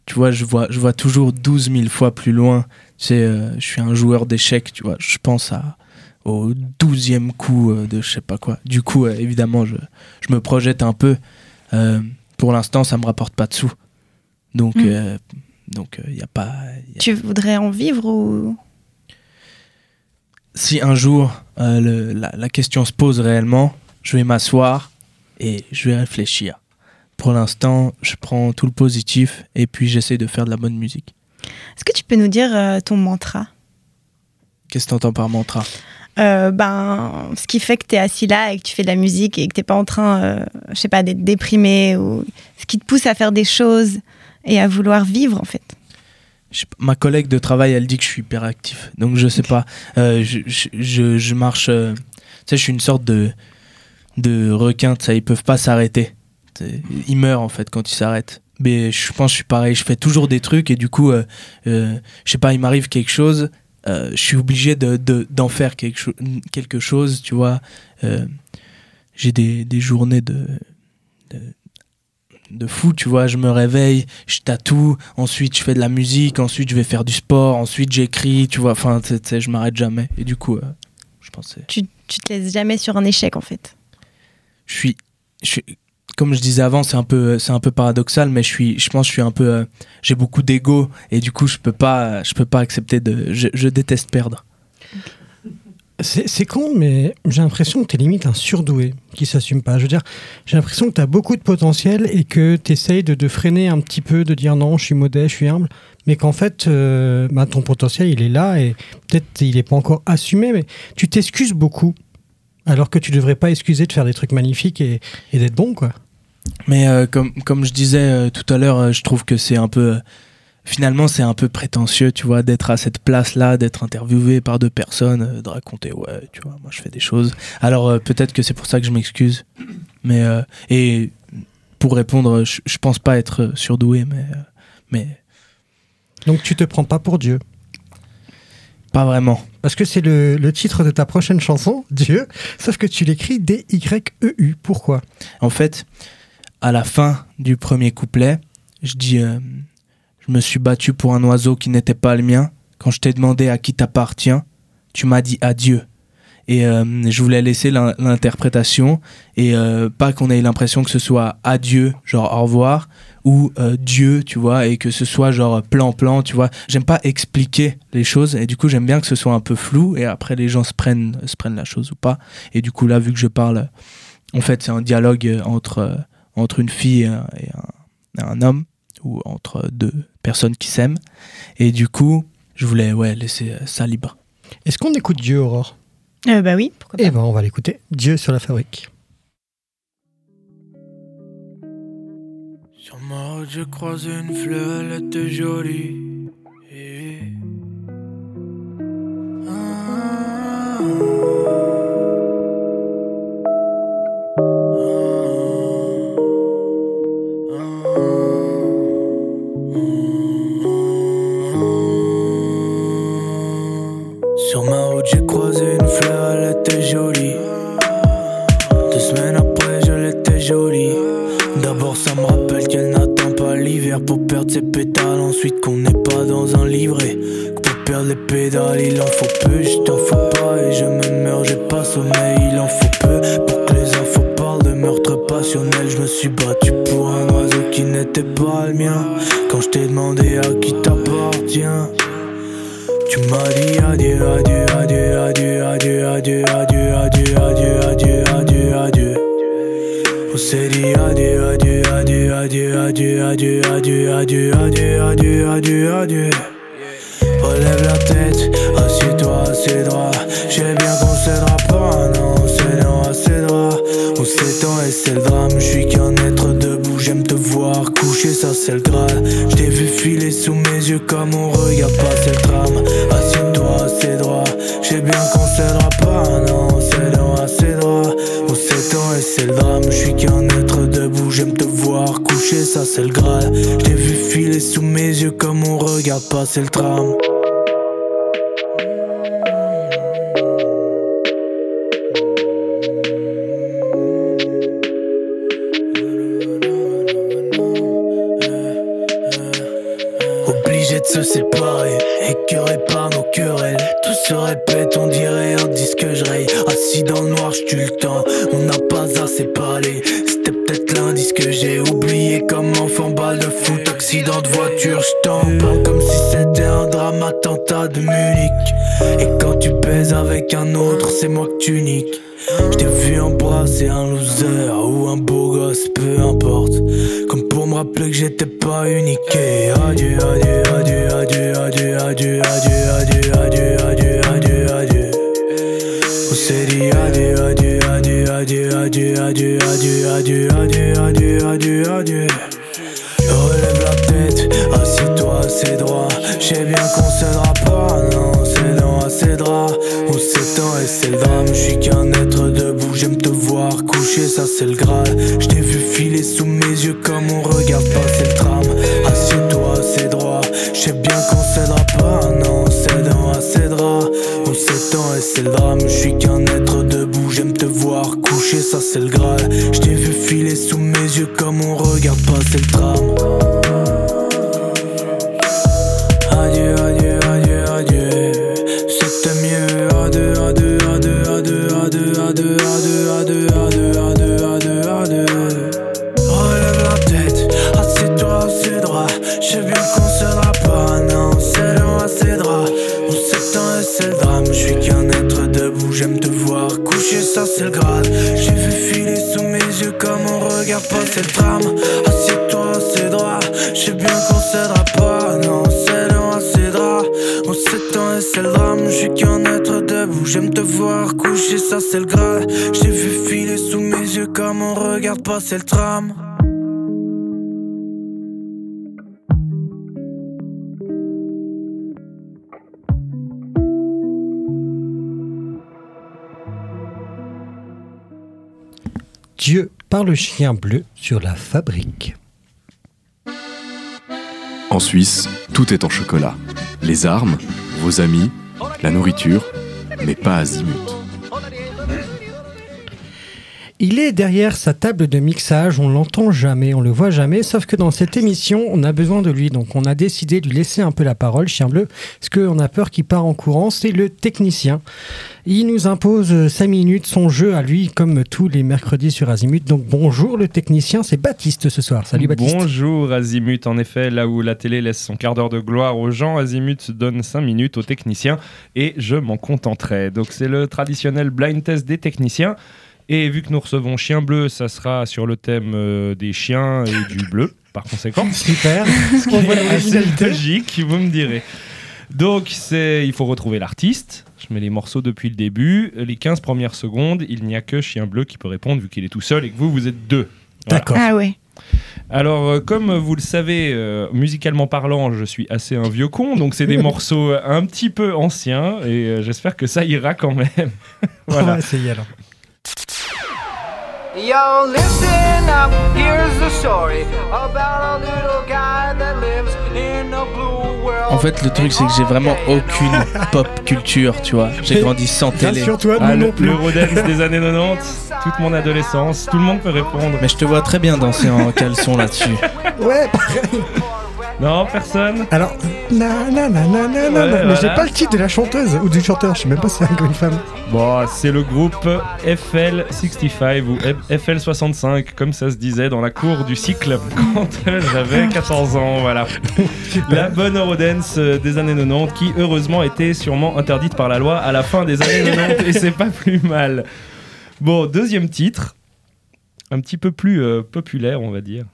tu vois, je vois, je vois toujours 12 000 fois plus loin. Tu sais, euh, je suis un joueur d'échecs, tu vois. Je pense à, au 12e coup euh, de je sais pas quoi. Du coup, euh, évidemment, je, je me projette un peu. Euh, pour l'instant, ça me rapporte pas de sous. Donc,
Mm.
euh, donc il a pas. y a-
Tu voudrais en vivre ou?
Si un jour le- la, la question se pose réellement, je vais m'asseoir et je vais réfléchir. Pour l'instant, je prends tout le positif et puis j'essaie de faire de la bonne musique.
Est-ce que tu peux nous dire euh, ton mantra?
Qu'est-ce que tu entends par mantra?
Euh, ben, ce qui fait que tu es assis là et que tu fais de la musique et que tu pas en train, euh, je sais pas, d'être déprimé ou ce qui te pousse à faire des choses et à vouloir vivre en fait.
Ma collègue de travail, elle dit que je suis hyperactif. Donc je sais pas. Euh, je, je, marche. tu sais, je suis une sorte de, de requin. sais, Ils peuvent pas s'arrêter. Ils meurent en fait quand ils s'arrêtent. Mais je pense que je suis pareil. Je fais toujours des trucs et du coup, je sais pas, il m'arrive quelque chose. Euh, je suis obligé de, de- d'en faire quelque, cho- quelque chose, tu vois. Euh, j'ai des, des journées de, de, de fou, tu vois. Je me réveille, je tatoue, ensuite je fais de la musique, ensuite je vais faire du sport, ensuite j'écris, tu vois. Enfin, tu sais- tu sais, je m'arrête jamais. Et du coup, euh, je pensais.
Tu, tu te laisses jamais sur un échec en fait.
Je suis, je suis, comme je disais avant, c'est un peu, c'est un peu paradoxal, mais je suis, je pense, que je suis un peu, euh, j'ai beaucoup d'ego et du coup, je peux pas, je peux pas accepter de, je, je déteste perdre.
C'est con, mais j'ai l'impression que tu es limite un surdoué qui s'assume pas. Je veux dire, j'ai l'impression que tu as beaucoup de potentiel et que tu essayes de, de freiner un petit peu, de dire non, je suis modeste, je suis humble, mais qu'en fait, euh, bah, ton potentiel, il est là et peut-être il n'est pas encore assumé, mais tu t'excuses beaucoup. Alors que tu devrais pas excuser de faire des trucs magnifiques et, et d'être bon, quoi.
Mais euh, comme, comme je disais euh, tout à l'heure, euh, je trouve que c'est un peu. finalement, c'est un peu prétentieux, tu vois, d'être à cette place-là, d'être interviewé par deux personnes, de raconter, ouais, tu vois, moi je fais des choses. Alors peut-être que c'est pour ça que je m'excuse. Mais. et pour répondre, je, je pense pas être surdoué, mais. mais
Donc tu te prends pas pour Dieu?
pas vraiment.
Parce que c'est le, le titre de ta prochaine chanson, Dieu, sauf que tu l'écris D-Y-E-U. Pourquoi?
En fait, à la fin du premier couplet, je dis euh, Je me suis battu pour un oiseau qui n'était pas le mien. Quand je t'ai demandé à qui t'appartient, tu m'as dit adieu. Et euh, je voulais laisser l'in- l'interprétation et euh, pas qu'on ait l'impression que ce soit adieu, genre au revoir, ou Dieu, tu vois, et que ce soit genre plan-plan, tu vois. J'aime pas expliquer les choses et du coup j'aime bien que ce soit un peu flou et après les gens se prennent, se prennent la chose ou pas. Et du coup là, vu que je parle, en fait c'est un dialogue entre, entre une fille et un, et un- un homme ou entre deux personnes qui s'aiment. Et du coup, je voulais ouais, laisser euh, ça libre.
Est-ce qu'on écoute Dieu, Aurore?
Euh, bah oui, pourquoi pas.
Eh ben, on va l'écouter. Dieu sur la fabrique.
Sur ma route, j'ai croisé une fleur, elle était jolie. Et-. Ah. perdre ses pétales ensuite qu'on n'est pas dans un livret. Que pour perdre les pédales il en faut peu Je t'en fous pas et je me meurs J'ai pas sommeil il en faut peu. Pour que les infos parlent de meurtre passionnel Je me suis battu pour un oiseau qui n'était pas le mien. Quand je t'ai demandé à qui t'appartient Tu m'as dit adieu adieu adieu adieu adieu adieu adieu adieu, adieu, adieu, adieu, adieu, adieu, adieu, adieu. Relève la tête, assieds-toi assez droit. J'ai bien qu'on cédera pas, non, on cédera assez droit. On s'étend et c'est le drame, je suis qu'un être debout, j'aime te voir couché, ça c'est le drame. Je vu filer sous mes yeux comme on regarde pas le tram. Assieds-toi assez droit, j'ai bien qu'on cédera pas, non, on cédera assez droit. On s'étend et c'est le drame, je suis qu'un j'aime te voir coucher, ça c'est le graal. Je t'ai vu filer sous mes yeux comme on regarde passer le tram. C'est moi que tu niques. Sais bien qu'on cédera pas, non, non assez drap. On s'étend et c'est le drame, je suis passer le tram.
Dieu par le chien bleu sur la fabrique.
En Suisse, tout est en chocolat. Les armes, vos amis, la nourriture, mais pas azimut.
Derrière sa table de mixage, on l'entend jamais, on le voit jamais, sauf que dans cette émission, on a besoin de lui, donc on a décidé de lui laisser un peu la parole, chien bleu, parce qu'on a peur qu'il part en courant, c'est le technicien. Il nous impose 5 minutes, son jeu à lui, comme tous les mercredis sur Azimut. Donc bonjour le technicien, c'est Baptiste ce soir. Salut Baptiste.
Bonjour Azimut, en effet, là où la télé laisse son quart d'heure de gloire aux gens, Azimut donne 5 minutes aux techniciens et je m'en contenterai. Donc c'est le traditionnel blind test des techniciens. Et vu que nous recevons Chien Bleu, ça sera sur le thème euh, des chiens et du bleu, par conséquent.
Super.
On voit assez logique, vous me direz. Donc, c'est, il faut retrouver l'artiste. Je mets les morceaux depuis le début. Les 15 premières secondes, il n'y a que Chien Bleu qui peut répondre vu qu'il est tout seul et que vous, vous êtes deux. Voilà.
D'accord.
Ah ouais.
Alors, euh, comme vous le savez, euh, musicalement parlant, je suis assez un vieux con, donc c'est des morceaux un petit peu anciens et euh, j'espère que ça ira quand même.
On
voilà.
va essayer alors.
Yo, listen up, here's the story about a little guy that lives in a blue world.
En fait, le truc, c'est que j'ai vraiment aucune pop culture, tu vois. J'ai grandi sans télé.
Rassure-toi,
Ah, le,
non plus.
le Rodens des années 90, toute mon adolescence, tout le monde peut répondre.
Mais je te vois très bien danser en caleçon là-dessus.
Ouais, pareil.
Non, personne
Alors, na na na na na na,
Ouais,
mais j'ai pas le titre de la chanteuse ou du chanteur, je sais même pas si c'est un ou une femme.
Bon, c'est le groupe FL65 ou FL65, comme ça se disait dans la cour du cycle quand j'avais 14 ans, voilà. La bonne Eurodance euh, des années 90 qui heureusement était sûrement interdite par la loi à la fin des années 90 et c'est pas plus mal. Bon, deuxième titre, un petit peu plus euh, populaire on va dire.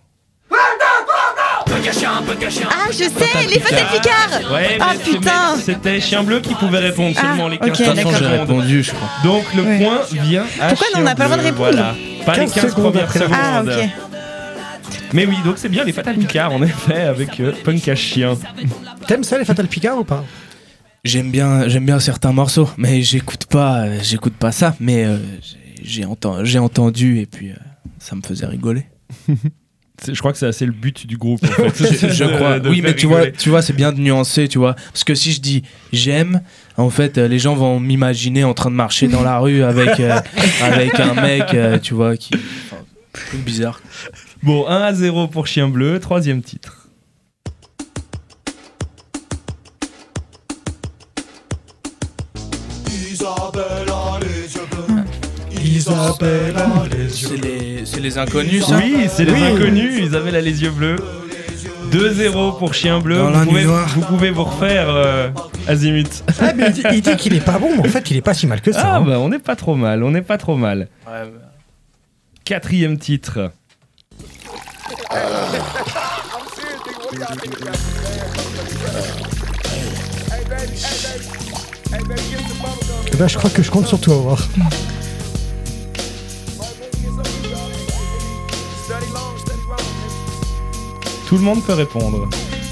Ah, je sais, les Fatal Picard
Ouais,
Ah putain
C'était Chien Bleu qui pouvait répondre,
Ah,
seulement les 15
ok,
De toute façon,
d'accord.
j'ai
secondes.
répondu, je crois.
Donc le
Ouais.
point vient à
Pourquoi on n'a pas le droit de répondre
Voilà. Pas les
15
15
secondes
premières secondes.
Ah, ok.
Mais oui, donc c'est bien les Fatal Picard en effet avec euh, Punk à chien.
T'aimes ça les Fatal Picard ou pas?
J'aime bien, j'aime bien certains morceaux, mais j'écoute pas, j'écoute pas ça. Mais euh, j'ai- j'ai enten- j'ai entendu et puis euh, ça me faisait rigoler.
Je crois que c'est assez le but du groupe en fait.
je, crois.
de
oui, mais tu vois, tu vois, c'est bien de nuancer, tu vois. Parce que si je dis j'aime, en fait, euh, les gens vont m'imaginer en train de marcher dans la rue avec euh, avec un mec, euh, tu vois, qui, enfin, truc bizarre.
Bon, 1 à 0 pour Chien Bleu, troisième titre.
C'est les, c'est les inconnus, ça.
Oui, c'est les
Oui.
inconnus, Isabelle a les yeux bleus. 2-0 pour Chien Bleu.
Dans
vous, pouvez,
noire.
vous pouvez vous refaire euh, Azimut.
Ah, mais il dit, il dit qu'il est pas bon, mais en fait, il est pas si mal que ça.
Ah
hein.
bah on n'est pas trop mal, on n'est pas trop mal. Quatrième titre.
Eh ben, je crois que je compte sur toi, voir.
Tout le monde peut répondre.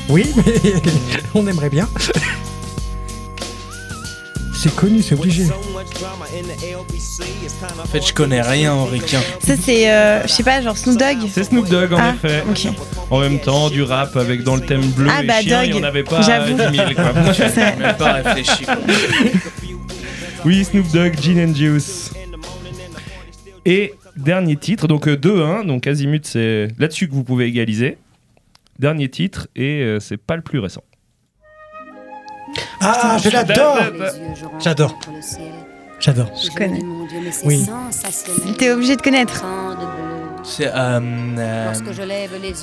Oui, mais on aimerait bien. C'est connu, c'est obligé.
En fait, je connais rien en.
Ça, c'est, euh, je sais pas, genre Snoop Dogg
C'est Snoop Dogg en
Ah,
effet. En même temps, du rap avec dans le thème bleu
Ah,
et
bah,
chien,
Dogg,
n'y en avait pas
j'avoue.
10 000 quoi.
Même pas réfléchi.
Oui, Snoop Dogg, Gin and Juice. Et dernier titre, donc euh, 2-1, donc Azimut, c'est là-dessus que vous pouvez égaliser. Dernier titre, et euh, c'est pas le plus récent.
Ah, je l'adore J'adore. J'adore.
Je connais.
Oui.
T'es obligé de connaître.
C'est euh, euh,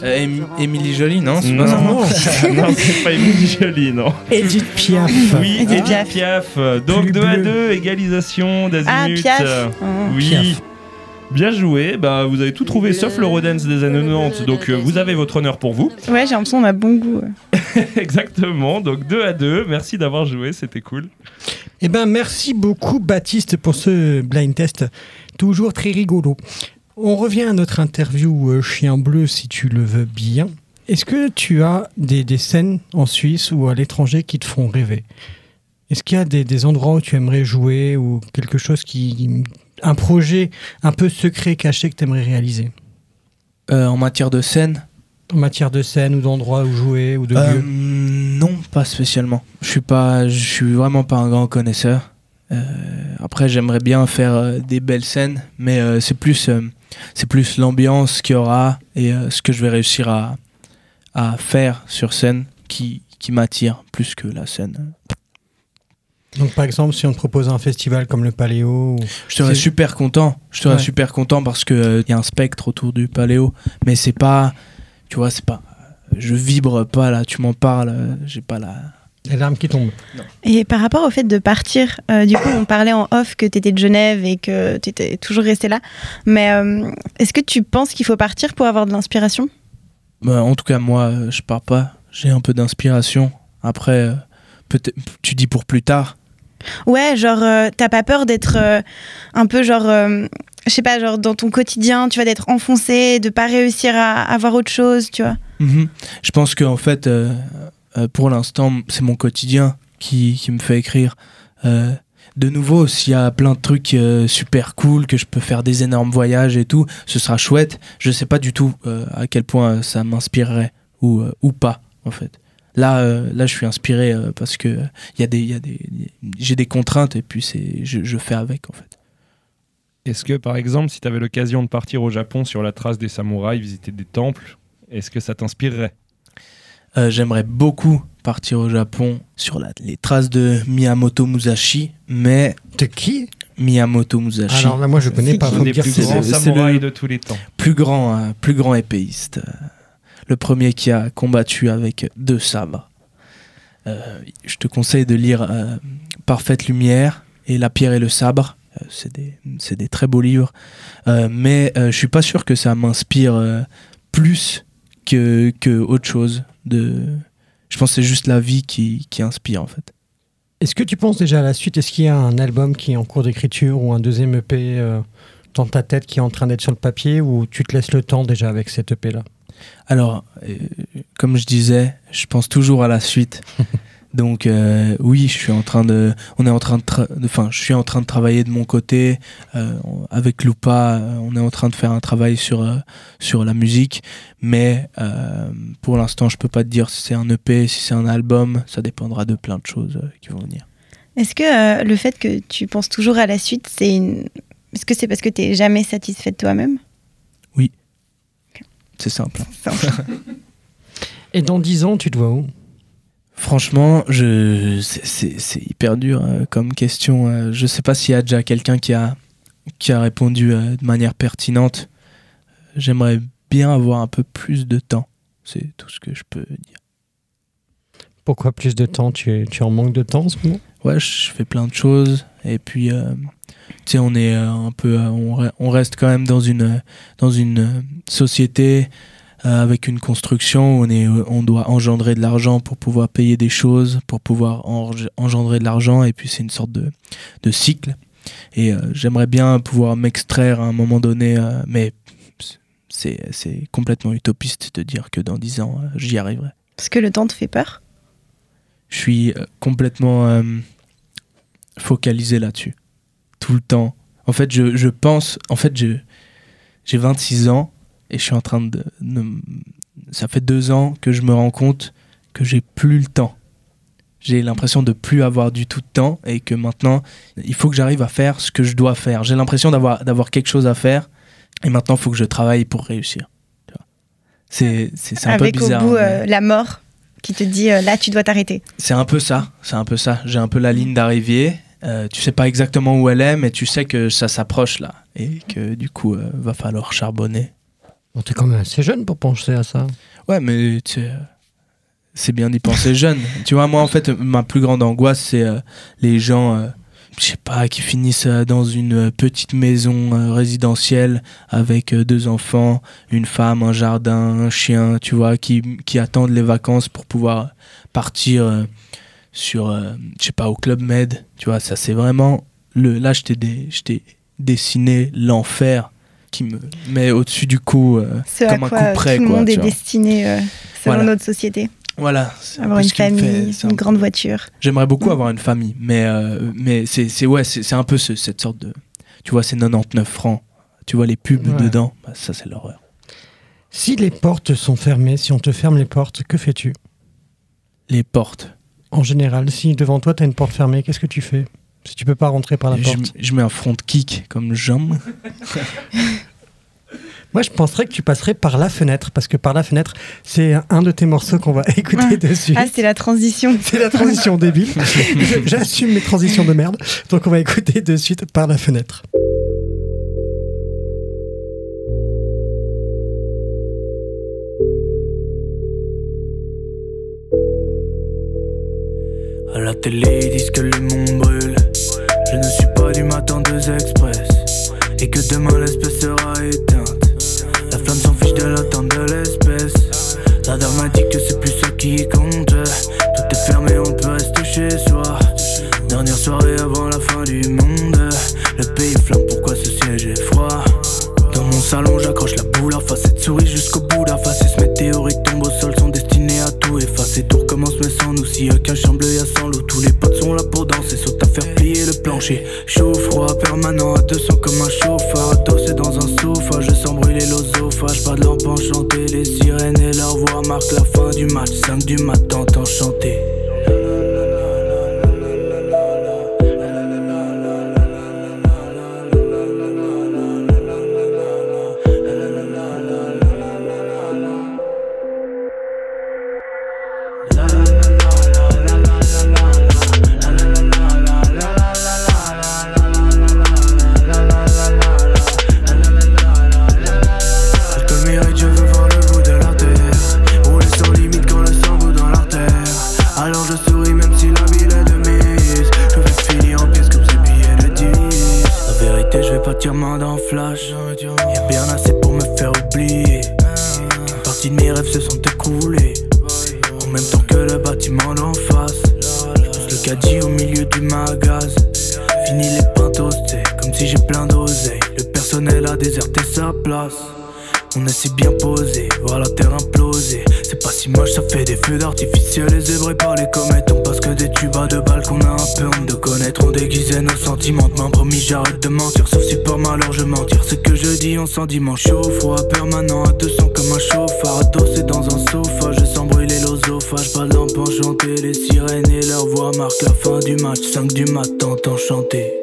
euh, Émilie Jolie, non c'est
Non,
non.
non, c'est pas Émilie Jolie, non.
Edith Piaf.
Oui,
Edith Piaf.
Donc
Plus
2 à
bleu.
2, égalisation d'Azimut.
Ah, Piaf.
Oui.
Piaf.
Bien joué, bah, vous avez tout trouvé sauf le Rodance des années 90, donc euh, vous avez votre honneur pour vous.
Ouais, j'ai l'impression qu'on a bon goût.
Exactement, donc 2 à 2, merci d'avoir joué, c'était cool.
Eh ben, merci beaucoup, Baptiste, pour ce blind test. Toujours très rigolo. On revient à notre interview euh, Chien Bleu, si tu le veux bien. Est-ce que tu as des, des scènes en Suisse ou à l'étranger qui te font rêver? Est-ce qu'il y a des, des endroits où tu aimerais jouer ou quelque chose qui. Un projet un peu secret, caché que tu aimerais réaliser
Euh, En matière de scène
En matière de scène ou d'endroits où jouer ou de
Euh,
lieux
Non, pas spécialement. Je suis pas, je suis vraiment pas un grand connaisseur. Euh, après, j'aimerais bien faire des belles scènes, mais c'est plus, c'est plus l'ambiance qu'il y aura et ce que je vais réussir à, à faire sur scène qui, qui m'attire plus que la scène.
Donc, par exemple, si on te propose un festival comme le Paléo. ou-
Je serais super content. Je serais
Ouais.
super content parce que euh, il y a un spectre autour du paléo, mais c'est pas, tu vois, c'est pas, je vibre pas là. Tu m'en parles, euh, j'ai pas la.
Les larmes qui tombent.
Et par rapport au fait de partir, euh, du coup, on parlait en off que tu étais de Genève et que tu étais toujours resté là. Mais euh, est-ce que tu penses qu'il faut partir pour avoir de l'inspiration?
Bah, en tout cas, moi, euh, je pars pas. J'ai un peu d'inspiration. Après, euh, peut-être, tu dis pour plus tard.
Ouais, genre, euh, t'as pas peur d'être euh, un peu genre, euh, je sais pas, genre dans ton quotidien, tu vois, d'être enfoncé, de pas réussir à avoir autre chose, tu vois.
Mhm. Je pense qu'en fait, pour l'instant, c'est mon quotidien qui, qui me fait écrire. De nouveau, s'il y a plein de trucs super cool, que je peux faire des énormes voyages et tout, ce sera chouette. Je sais pas du tout à quel point ça m'inspirerait ou, ou pas, en fait. Là, euh, là, je suis inspiré euh, parce que euh, il y a des, il y a des, j'ai des contraintes et puis c'est, je, je fais avec, en fait.
Est-ce que, par exemple, si tu avais l'occasion de partir au Japon sur la trace des samouraïs, visiter des temples, est-ce que ça t'inspirerait?
Euh, j'aimerais beaucoup partir au Japon sur la- les traces de Miyamoto Musashi, mais
De qui?
Miyamoto Musashi,
Alors là, moi, je connais
C'est
pas.
des
dire
plus
c'est.
c'est
samouraïs
le-
de tous les temps?
plus grand, euh, plus grand épéiste. Le premier qui a combattu avec deux sabres. Euh, je te conseille de lire euh, Parfaite Lumière et La pierre et le sabre. Euh, c'est des, des très beaux livres. Mais je suis pas sûr que ça m'inspire plus que, que autre chose. De... Je pense que c'est juste la vie qui, qui inspire en fait.
Est-ce que tu penses déjà à la suite? Est-ce qu'il y a un album qui est en cours d'écriture ou un deuxième EP dans ta tête qui est en train d'être sur le papier ou tu te laisses le temps déjà avec cet EP là
Alors, euh, comme je disais, je pense toujours à la suite. Donc euh, oui, je suis en train de, on est en train de, enfin, je suis en train de travailler de mon côté euh, avec Lupa. on est en train de faire un travail sur euh, sur la musique, mais euh, pour l'instant, je peux pas te dire si c'est un EP, si c'est un album. Ça dépendra de plein de choses euh, qui vont venir.
Est-ce que euh, le fait que tu penses toujours à la suite, c'est une... Est-ce que c'est parce que tu n'es jamais satisfait de toi-même?
C'est simple.
Et dans 10 ans, tu te vois où?
Franchement, je c'est- hyper dur euh, comme question. euh, je sais pas s'il y a déjà quelqu'un qui a qui a répondu euh, de manière pertinente. J'aimerais bien avoir un peu plus de temps. C'est tout ce que je peux dire.
Pourquoi plus de temps? Tu, tu en manque de temps en ce moment?
Ouais, je fais plein de choses et puis euh, sais, on est euh, un peu, euh, on, re- on reste quand même dans une dans une euh, société avec une construction où on est, on doit engendrer de l'argent pour pouvoir payer des choses, pour pouvoir enge- engendrer de l'argent et puis c'est une sorte de de cycle. Et euh, j'aimerais bien pouvoir m'extraire à un moment donné, euh, mais c'est complètement utopiste de dire que dans 10 ans euh, j'y arriverai.
Parce que le temps te fait peur?
Je suis complètement focalisé là-dessus. Tout le temps. En fait, je, je pense. En fait, je, j'ai 26 ans et je suis en train de, Ça fait deux ans que je me rends compte que j'ai plus le temps. J'ai l'impression de plus avoir du tout de temps et que maintenant, il faut que j'arrive à faire ce que je dois faire. J'ai l'impression d'avoir, d'avoir quelque chose à faire et maintenant, il faut que je travaille pour réussir. C'est, c'est, un
Avec
peu bizarre.
au bout
mais-
euh, la mort qui te dit euh, là tu dois t'arrêter.
c'est un peu ça, c'est un peu ça. J'ai un peu la ligne d'arrivée. Euh, tu sais pas exactement où elle est, mais tu sais que ça s'approche là. Et que du coup, euh, va falloir charbonner.
Bon, T'es quand même assez jeune pour penser à ça.
Ouais, mais tu sais, euh, c'est bien d'y penser jeune. Tu vois, moi en fait, ma plus grande angoisse, c'est euh, les gens, euh, je sais pas, qui finissent dans une petite maison résidentielle avec deux enfants, une femme, un jardin, un chien, tu vois, qui, qui attendent les vacances pour pouvoir partir sur, euh, je sais pas, au Club Med. Tu vois, ça c'est vraiment, le, là je t'ai dé- je t'ai dessiné l'enfer qui me met au-dessus du cou. euh,
Ce
Comme
à
un
quoi
coup près,
tout le
quoi,
monde est
vois.
destiné euh, selon
Voilà.
notre société.
Voilà. un
Avoir une
fait-
famille,
c'est un
une
peu-
grande voiture.
J'aimerais beaucoup
Mm.
avoir une famille, mais, euh, mais c'est c'est- ouais, c'est c'est un peu ce- cette sorte de. Tu vois, c'est 99 francs. Tu vois les pubs
Ouais.
dedans, bah, ça c'est l'horreur.
Si les portes sont fermées, si on te ferme les portes, que fais-tu?
Les portes.
En général, si devant toi t'as une porte fermée, qu'est-ce que tu fais Si tu peux pas rentrer par la
Je,
porte.
je mets un front kick comme jambe.
Moi, je penserais que tu passerais par la fenêtre, parce que par la fenêtre, c'est un de tes morceaux qu'on va écouter
Ah.
dessus.
Ah, c'est la transition.
C'est la transition débile. J'assume mes transitions de merde. Donc on va écouter de suite par la fenêtre.
La télé, ils disent que le monde brûle. Je ne suis pas du matin deux express. Et que demain l'espèce sera éteinte. La flamme s'en fiche de l'attente de l'espèce. La dame m'a dit que c'est plus ce qui compte. Tout est fermé, on peut rester chez soi. Dernière soirée avant la fin du monde. Le pays flamme, pourquoi ce siège est froid? Dans mon salon, j'accroche la boule à face cette souris jusqu'au bout la face. tranché. Chaud, froid, permanent à 200 comme un chauffard. Dossé dans un sofa, je sens brûler l'osophage. Pas de lampe enchantée, les sirènes et leur voix marquent la fin du match. 5 du matin, t'entends chanter. Je vais pas tirer main dans flash. Y'a bien assez pour me faire oublier. Une partie de mes rêves se sont écroulés. En même temps que le bâtiment d'en face. J'pousse le caddie au milieu du magaz. Fini les pintos, c'est comme si j'ai plein d'oseille. Le personnel a déserté sa place. On est si bien posé, voir la terre imploser. C'est pas si moche, ça fait des feux d'artificiel. Les zébrés par les comètes, on passe que des tubes à deux balles qu'on a un peu honte de connaître. On déguisait nos sentiments, demain promis, j'arrête de mentir. Sauf si par malheur je mentir. Ce que je dis, on sent dimanche chaud, froid, permanent à 200 comme un chauffard. Adossé dans un sofa, je sens brûler l'osophage. Pas de lampe enchantée, les sirènes et leur voix marquent la fin du match. 5 du mat, t'entends chanter.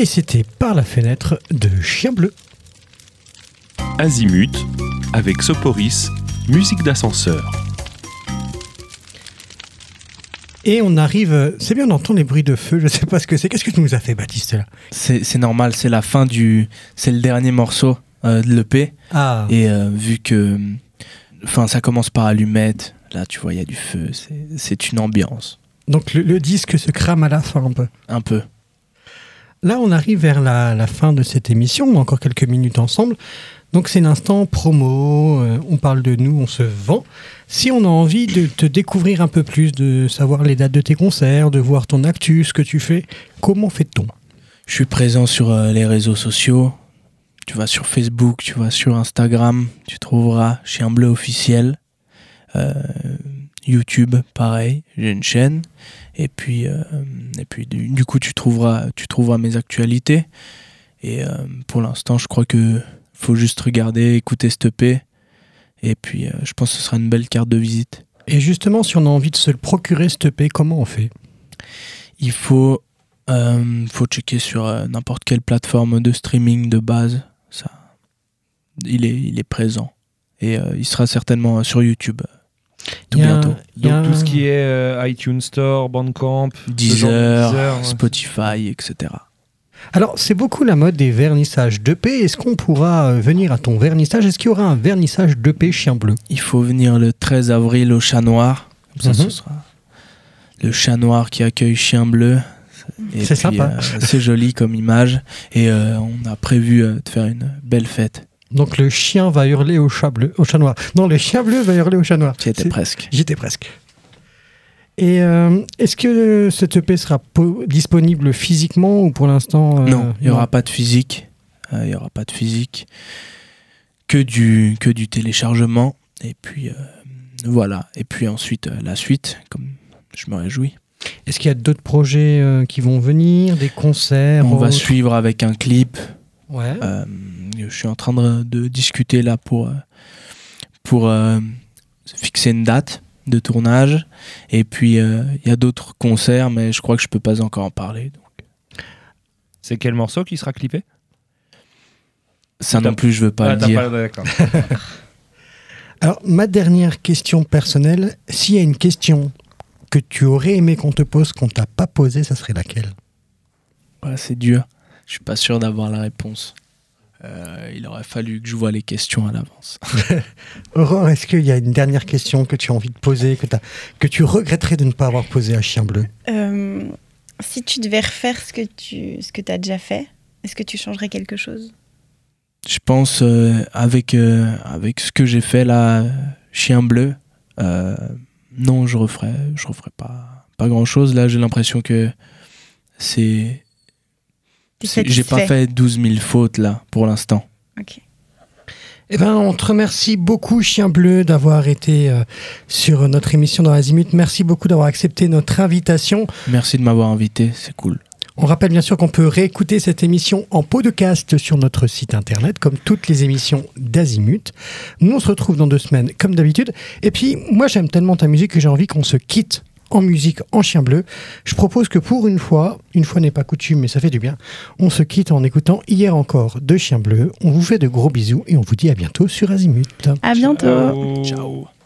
Et c'était par la fenêtre de Chien Bleu.
Azimut avec Soporis, musique d'ascenseur.
Et on arrive. C'est bien, on entend les bruits de feu. Je sais pas ce que c'est. Qu'est-ce que tu nous as fait, Baptiste là?
C'est normal, c'est la fin du. C'est le dernier morceau euh, de l'EP.
Ah.
Et euh, vu que. Enfin, ça commence par allumette. Là, tu vois, il y a du feu. c'est- C'est une ambiance.
Donc le, le disque se crame à la fin un peu.
Un peu.
Là, on arrive vers la, fin de cette émission. Encore quelques minutes ensemble. Donc c'est l'instant promo. euh, on parle de nous, on se vend. Si on a envie de te découvrir un peu plus, de savoir les dates de tes concerts, de voir ton actu, ce que tu fais, comment fait-on?
Je suis présent sur euh, les réseaux sociaux. Tu vas sur Facebook, tu vas sur Instagram, tu trouveras Chien Bleu officiel. Euh, YouTube, pareil, j'ai une chaîne. Et puis, euh, et puis du, du coup, tu trouveras, tu trouveras mes actualités. Et euh, pour l'instant, je crois que faut juste regarder, écouter cette EP. Et puis, euh, je pense que ce sera une belle carte de visite.
Et justement, si on a envie de se le procurer, cette EP, comment on fait?
Il faut, faut checker sur n'importe quelle plateforme de streaming de base. Ça, il est, il est présent. Et il sera certainement sur YouTube tout
a
bientôt.
il y a
Donc tout ce qui est euh, iTunes Store, Bandcamp, de
Deezer,
Deezer, ouais.
Spotify, etc.
Alors, c'est beaucoup la mode des vernissages d'EP. Est-ce qu'on pourra euh, venir à ton vernissage? Est-ce qu'il y aura un vernissage d'EP Chien Bleu?
Il faut venir le 13 avril au Chat Noir. Comme ça,
Mhm.
ce sera le Chat Noir qui accueille Chien Bleu.
C'est sympa.
euh, c'est joli comme image. Et euh, on a prévu euh, de faire une belle fête.
Donc, le chien va hurler au chat bleu, au chat noir. Non, le chien bleu va hurler au chat noir.
J'y étais
C'est-
presque.
J'étais presque. Et euh, est-ce que cette EP sera po- disponible physiquement ou pour l'instant euh,
non, il n'y aura pas de physique. Euh, Il n'y aura pas de physique. Que du, que du téléchargement. Et puis, voilà. Et puis ensuite, la suite, comme je me réjouis.
Est-ce qu'il y a d'autres projets qui vont venir, des concerts
On va suivre avec un clip.
Ouais.
Je suis en train de, de discuter là pour, euh, pour euh, fixer une date. de tournage. Et puis, euh, il y a d'autres concerts, mais je crois que je peux pas encore en parler. donc.
C'est quel morceau qui sera clippé?
Ça non plus, je veux pas
Ah,
le dire.
pas-.
Alors, ma dernière question personnelle, s'il y a une question que tu aurais aimé qu'on te pose, qu'on t'a pas posée, ça serait laquelle?
Ouais, c'est dur. Je suis pas sûr d'avoir la réponse. Euh, il aurait fallu que je vois les questions à l'avance.
Aurore, est-ce qu'il y a une dernière question que tu as envie de poser, que, tu regretterais de ne pas avoir posée à Chien Bleu?
Euh, si tu devais refaire ce que tu ce que as déjà fait, est-ce que tu changerais quelque chose?
Je pense euh, avec euh, avec ce que j'ai fait là, Chien Bleu, euh, non, je referai, je referai pas pas grand chose. Là, j'ai l'impression que c'est- j'ai pas fait 12 000 fautes là pour l'instant.
Ok.
Eh ben, on te remercie beaucoup, Chien Bleu, d'avoir été euh, sur notre émission dans Azimut. Merci beaucoup d'avoir accepté notre invitation.
Merci de m'avoir invité, c'est cool.
On rappelle bien sûr qu'on peut réécouter cette émission en podcast sur notre site internet, comme toutes les émissions d'Azimut. Nous, on se retrouve dans deux semaines, comme d'habitude. Et puis, moi, j'aime tellement ta musique que j'ai envie qu'on se quitte en musique en chien bleu. Je propose que pour une fois, une fois n'est pas coutume, mais ça fait du bien, on se quitte en écoutant Hier encore de Chien Bleu. On vous fait de gros bisous et on vous dit à bientôt sur Azimut.
À bientôt.
Ciao.
Ciao.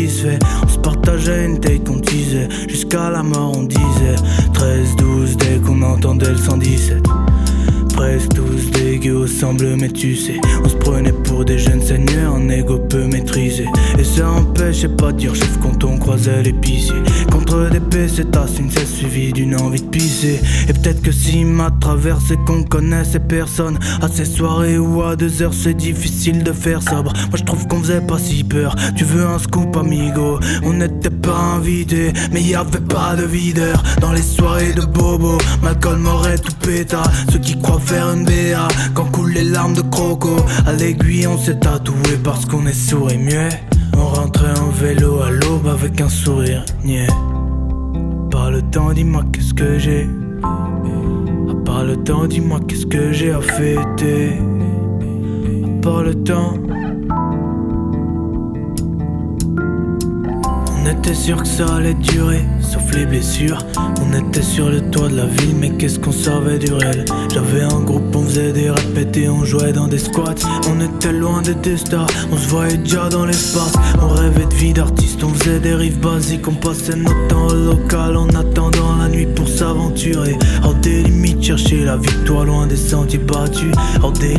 Un air si m'a traversé qu'on connaissait personne, à ces soirées ou à deux heures, c'est difficile de faire sobre. Moi je trouve qu'on faisait pas si peur. Tu veux un scoop, amigo? On n'était pas invités, mais y avait pas de videur. Dans les soirées de Bobo, Malcolm aurait tout péta. Ceux qui croient faire une BA quand coulent les larmes de croco. À l'aiguille, on s'est tatoué parce qu'on est sourd et muet. On rentrait en vélo à l'aube avec un sourire niais. Par le temps, dis-moi qu'est-ce que j'ai. Part le temps, dis-moi qu'est-ce que j'ai à fêter. À le temps. Était sûr que ça allait durer, sauf les blessures. On était sur le toit de la ville, mais qu'est-ce qu'on savait du réel? J'avais un groupe, on faisait des répétés, on jouait dans des squats. On était loin des stars, on se voyait déjà dans l'espace. On rêvait de vie d'artiste, on faisait des rives basiques, on passait notre temps au local en attendant la nuit pour s'aventurer. Hors des limites, chercher la victoire loin des sentiers battus. Hors des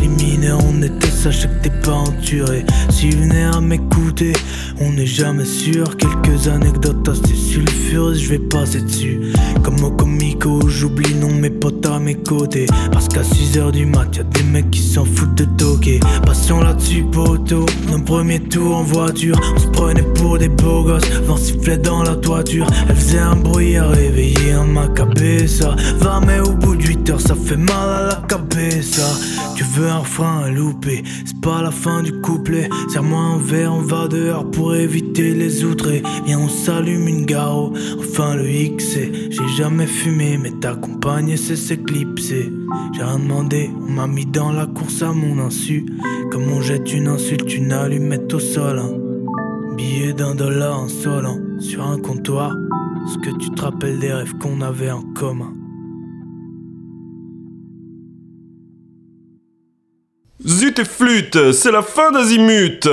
on était sachez que t'es pas enturé. Si venez à m'écouter, on n'est jamais sûr. Anecdotes assez sulfureuses, je vais passer dessus. Comme au comico, j'oublie non mes potes à mes côtés. Parce qu'à 6h du mat, y'a des mecs qui s'en foutent de toquer. Passion là-dessus, poteau. Nos premiers tours en voiture, on se prenait pour des beaux gosses. Vent sifflait dans la toiture, elle faisait un bruit à réveiller un macabé. Ça va, mais au bout de 8 heures, ça fait mal à la Tu veux un frein à louper, c'est pas la fin du couplet. Serre-moi un verre, on va dehors pour éviter les outrés. Viens, on s'allume une garo, enfin le XC. J'ai jamais fumé, mais ta compagne c'est s'éclipser. J'ai rien demandé, on m'a mis dans la course à mon insu. Comme on jette une insulte, une allumette au sol. hein. Billet d'un dollar insolent sur un comptoir. Est-ce que tu te rappelles des rêves qu'on avait en commun?
Zut et flûte, c'est la fin d'Azimut